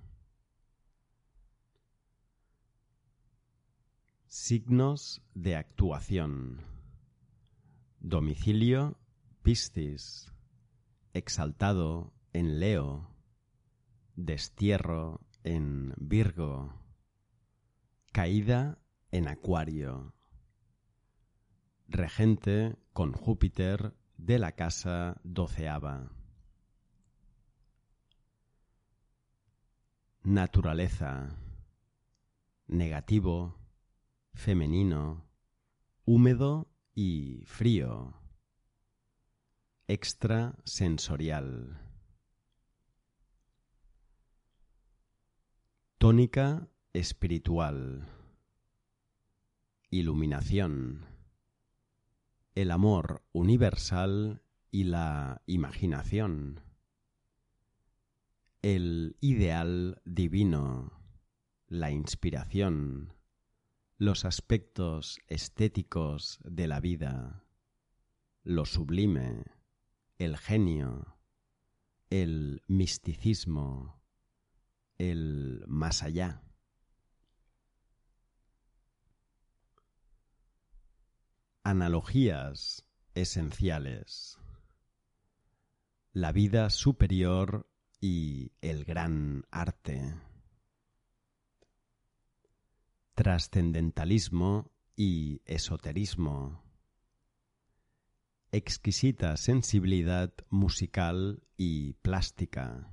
Signos de actuación. Domicilio Piscis exaltado en Leo, destierro en Virgo, caída en Acuario, regente con Júpiter de la casa doceava. Naturaleza, negativo, femenino, húmedo y frío, extrasensorial. Tónica espiritual. Iluminación. El amor universal y la imaginación. El ideal divino. La inspiración. Los aspectos estéticos de la vida. Lo sublime. El genio. El misticismo. El más allá. Analogías esenciales. La vida superior y el gran arte. Trascendentalismo y esoterismo. Exquisita sensibilidad musical y plástica.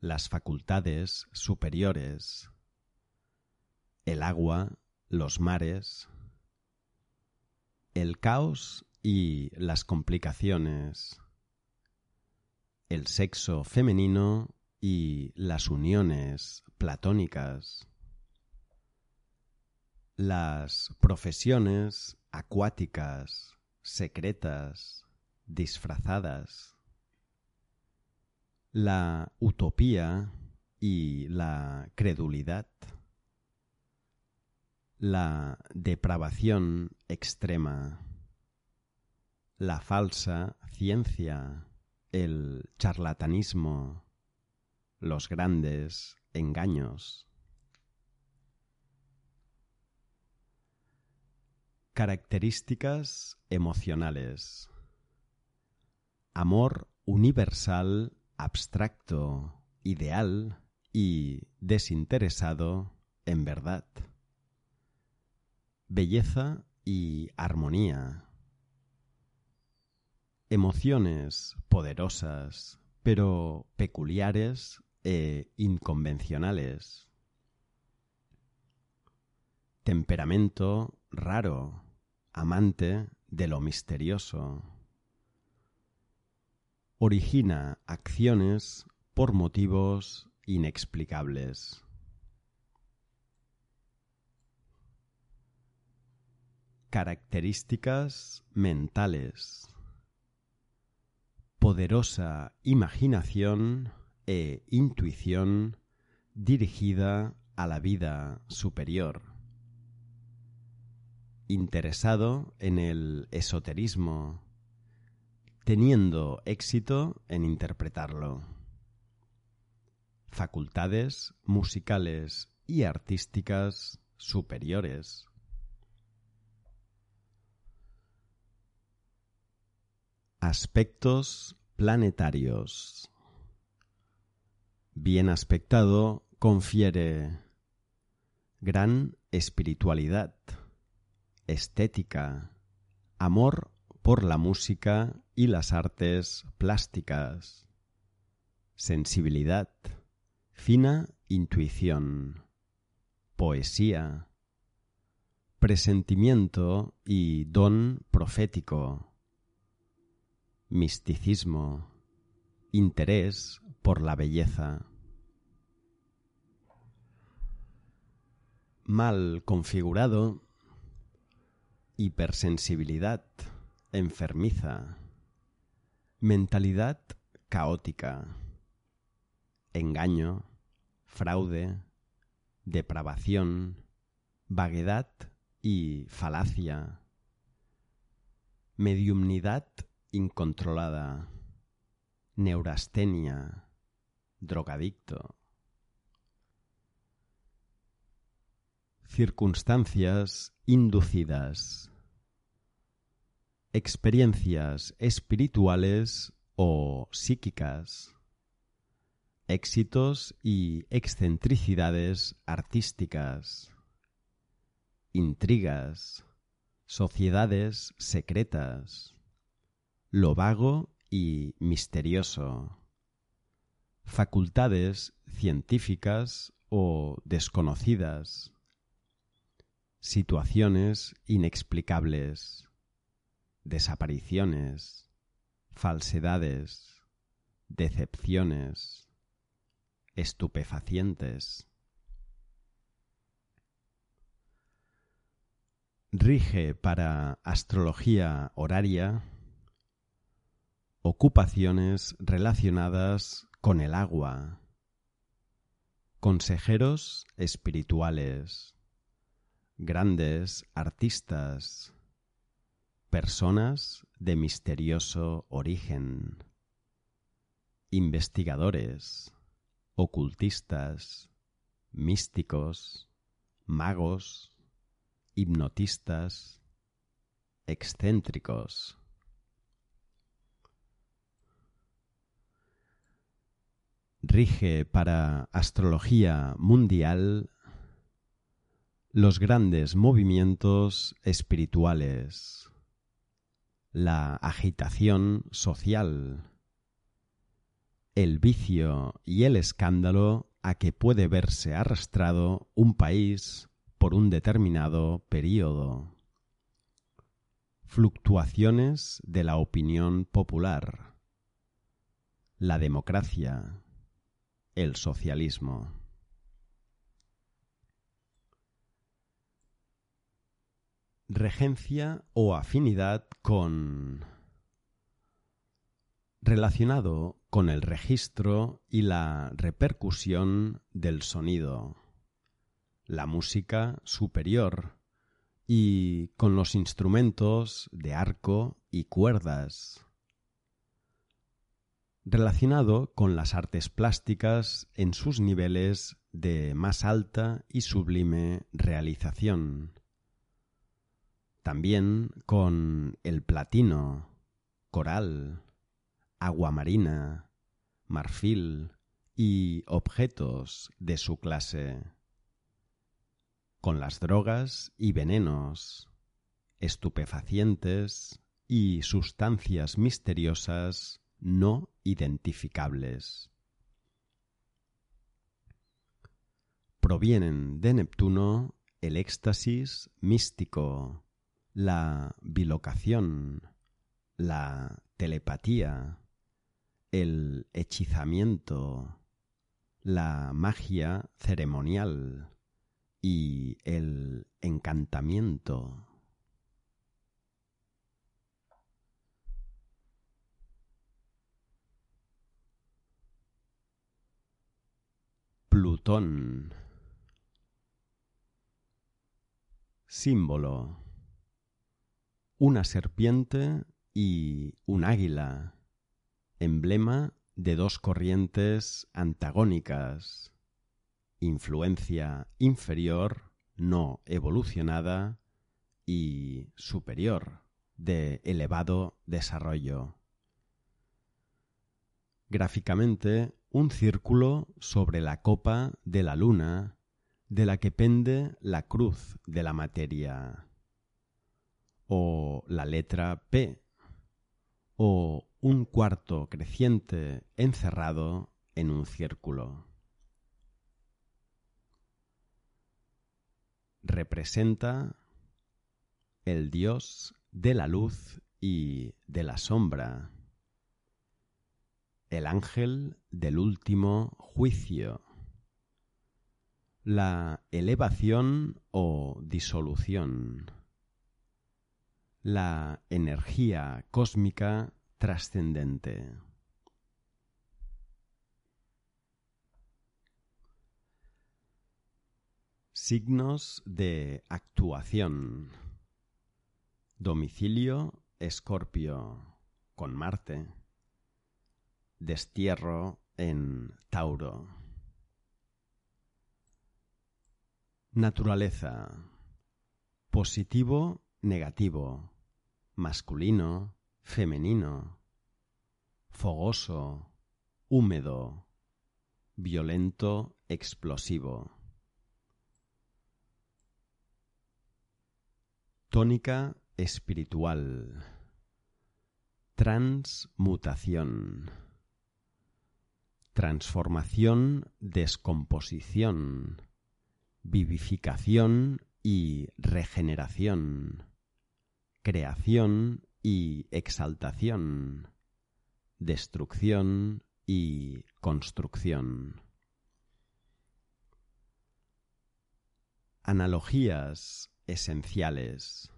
Las facultades superiores. El agua, los mares, el caos y las complicaciones, el sexo femenino y las uniones platónicas, las profesiones acuáticas, secretas, disfrazadas, la utopía y la credulidad la depravación extrema, la falsa ciencia, el charlatanismo, los grandes engaños. Características emocionales. Amor universal, abstracto, ideal y desinteresado en verdad belleza y armonía. Emociones poderosas, pero peculiares e inconvencionales. Temperamento raro, amante de lo misterioso. Origina acciones por motivos inexplicables. Características mentales. Poderosa imaginación e intuición dirigida a la vida superior. Interesado en el esoterismo, teniendo éxito en interpretarlo. Facultades musicales y artísticas superiores. Aspectos planetarios. Bien aspectado confiere gran espiritualidad, estética, amor por la música y las artes plásticas, sensibilidad, fina intuición, poesía, presentimiento y don profético misticismo, interés por la belleza. Mal configurado, hipersensibilidad enfermiza, mentalidad caótica, engaño, fraude, depravación, vaguedad y falacia, mediumnidad incontrolada, neurastenia, drogadicto. Circunstancias inducidas. Experiencias espirituales o psíquicas. Éxitos y excentricidades artísticas. Intrigas. Sociedades secretas lo vago y misterioso, facultades científicas o desconocidas, situaciones inexplicables, desapariciones, falsedades, decepciones, estupefacientes. Rige para astrología horaria ocupaciones relacionadas con el agua, consejeros espirituales, grandes artistas, personas de misterioso origen, investigadores, ocultistas, místicos, magos, hipnotistas, excéntricos. Rige para astrología mundial los grandes movimientos espirituales, la agitación social, el vicio y el escándalo a que puede verse arrastrado un país por un determinado período, fluctuaciones de la opinión popular, la democracia, el socialismo. Regencia o afinidad con relacionado con el registro y la repercusión del sonido, la música superior y con los instrumentos de arco y cuerdas, relacionado con las artes plásticas en sus niveles de más alta y sublime realización, también con el platino, coral, agua marina, marfil y objetos de su clase, con las drogas y venenos, estupefacientes y sustancias misteriosas no identificables. Provienen de Neptuno el éxtasis místico, la bilocación, la telepatía, el hechizamiento, la magia ceremonial y el encantamiento. Plutón. Símbolo. Una serpiente y un águila emblema de dos corrientes antagónicas, influencia inferior no evolucionada y superior de elevado desarrollo. Gráficamente, un círculo sobre la copa de la luna de la que pende la cruz de la materia, o la letra P, o un cuarto creciente encerrado en un círculo. Representa el dios de la luz y de la sombra, el ángel del último juicio, la elevación o disolución, la energía cósmica trascendente. Signos de actuación. Domicilio Escorpio con Marte. Destierro en Tauro. Naturaleza. Positivo, negativo. Masculino, femenino, fogoso, húmedo, violento, explosivo. Tónica espiritual. Transmutación. Transformación, descomposición, vivificación y regeneración. Creación y exaltación, destrucción y construcción. Analogías esenciales.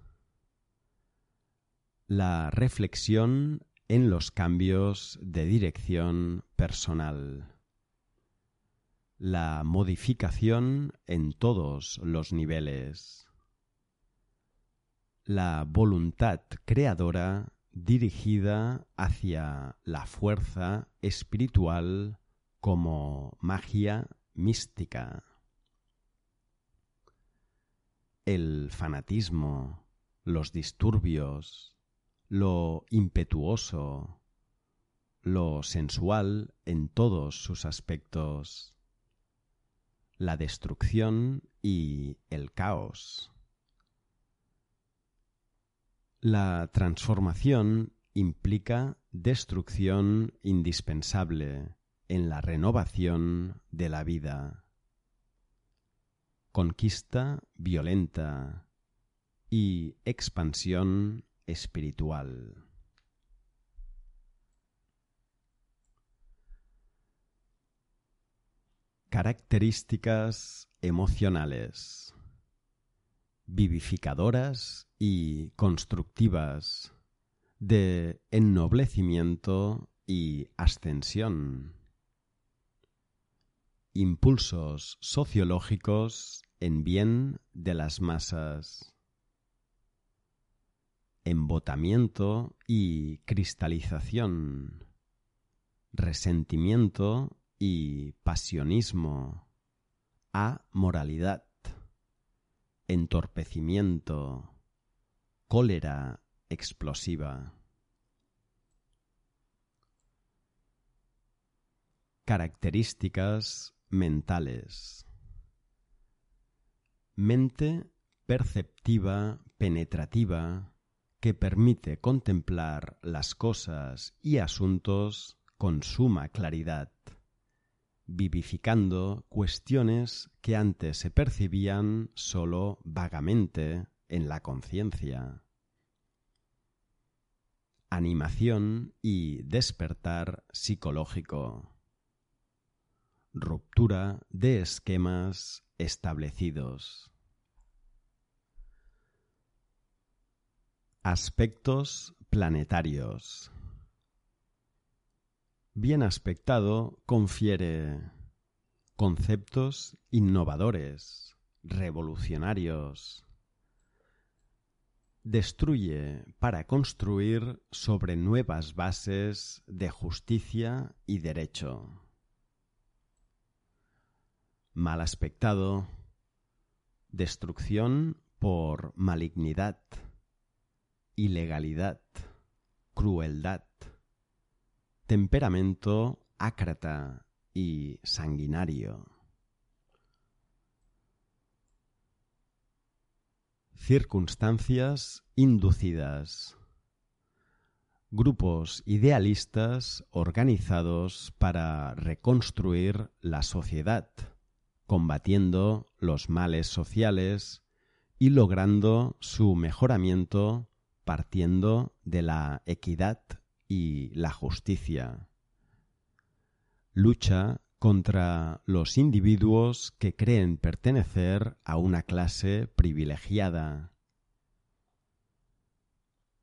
La reflexión en los cambios de dirección personal. La modificación en todos los niveles. La voluntad creadora dirigida hacia la fuerza espiritual como magia mística. El fanatismo, los disturbios, lo impetuoso, lo sensual en todos sus aspectos, la destrucción y el caos. La transformación implica destrucción indispensable en la renovación de la vida. Conquista violenta y expansión espiritual. Características emocionales vivificadoras y constructivas de ennoblecimiento y ascensión. Impulsos sociológicos en bien de las masas. Embotamiento y cristalización. Resentimiento y pasionismo. Amoralidad entorpecimiento, cólera explosiva. Características mentales. Mente perceptiva, penetrativa, que permite contemplar las cosas y asuntos con suma claridad vivificando cuestiones que antes se percibían sólo vagamente en la conciencia. Animación y despertar psicológico. Ruptura de esquemas establecidos. Aspectos planetarios bien aspectado confiere conceptos innovadores, revolucionarios. Destruye para construir sobre nuevas bases de justicia y derecho. Mal aspectado, destrucción por malignidad, ilegalidad, crueldad temperamento ácrata y sanguinario. Circunstancias inducidas. Grupos idealistas organizados para reconstruir la sociedad, combatiendo los males sociales y logrando su mejoramiento partiendo de la equidad y la justicia. Lucha contra los individuos que creen pertenecer a una clase privilegiada.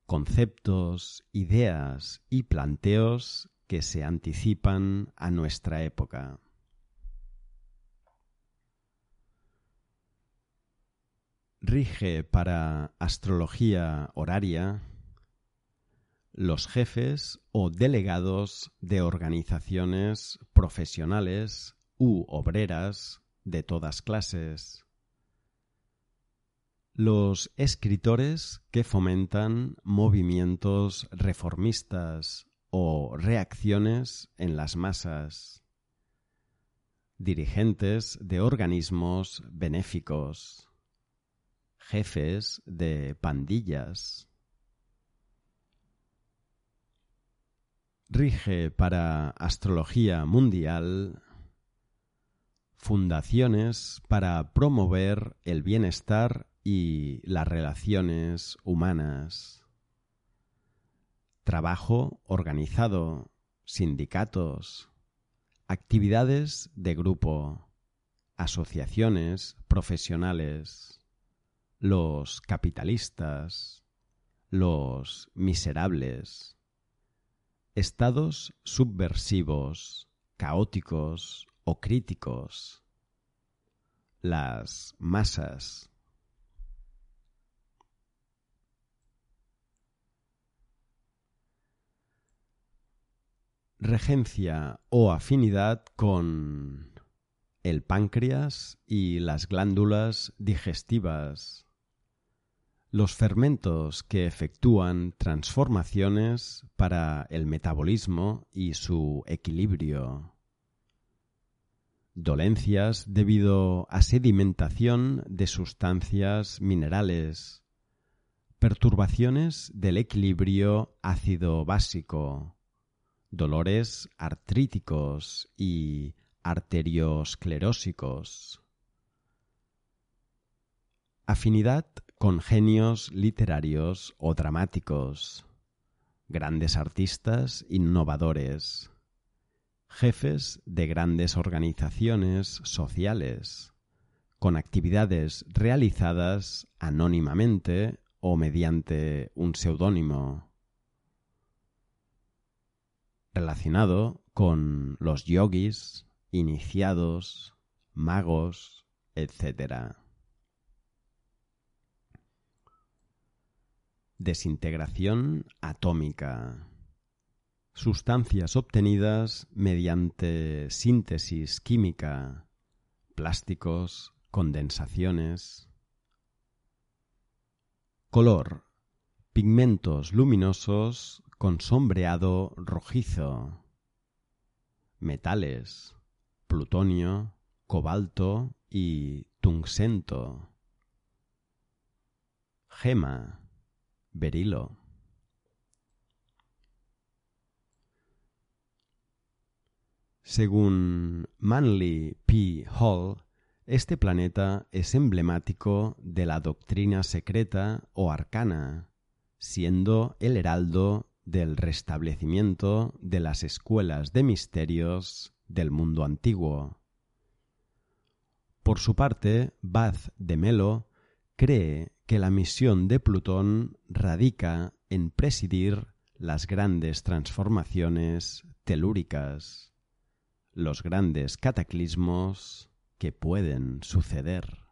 Conceptos, ideas y planteos que se anticipan a nuestra época. Rige para astrología horaria los jefes o delegados de organizaciones profesionales u obreras de todas clases. Los escritores que fomentan movimientos reformistas o reacciones en las masas. Dirigentes de organismos benéficos. Jefes de pandillas. Rige para astrología mundial. Fundaciones para promover el bienestar y las relaciones humanas, trabajo organizado sindicatos, actividades de grupo, asociaciones profesionales, los capitalistas, los miserables, estados subversivos, caóticos o críticos, las masas. Regencia o afinidad con el páncreas y las glándulas digestivas, los fermentos que efectúan transformaciones para el metabolismo y su equilibrio. Dolencias debido a sedimentación de sustancias minerales. Perturbaciones del equilibrio ácido-básico. Dolores artríticos y arteriosclerósicos. Afinidad con genios literarios o dramáticos, grandes artistas innovadores, jefes de grandes organizaciones sociales, con actividades realizadas anónimamente o mediante un seudónimo, relacionado con los yogis, iniciados, magos, etc. Desintegración atómica. Sustancias obtenidas mediante síntesis química, plásticos, condensaciones. Color. Pigmentos luminosos con sombreado rojizo. Metales. Plutonio, cobalto y tungsento. Gema berilo. Según Manly P. Hall, este planeta es emblemático de la doctrina secreta o arcana, siendo el heraldo del restablecimiento de las escuelas de misterios del mundo antiguo. Por su parte, Bath de Melo cree que la misión de Plutón radica en presidir las grandes transformaciones telúricas, los grandes cataclismos que pueden suceder.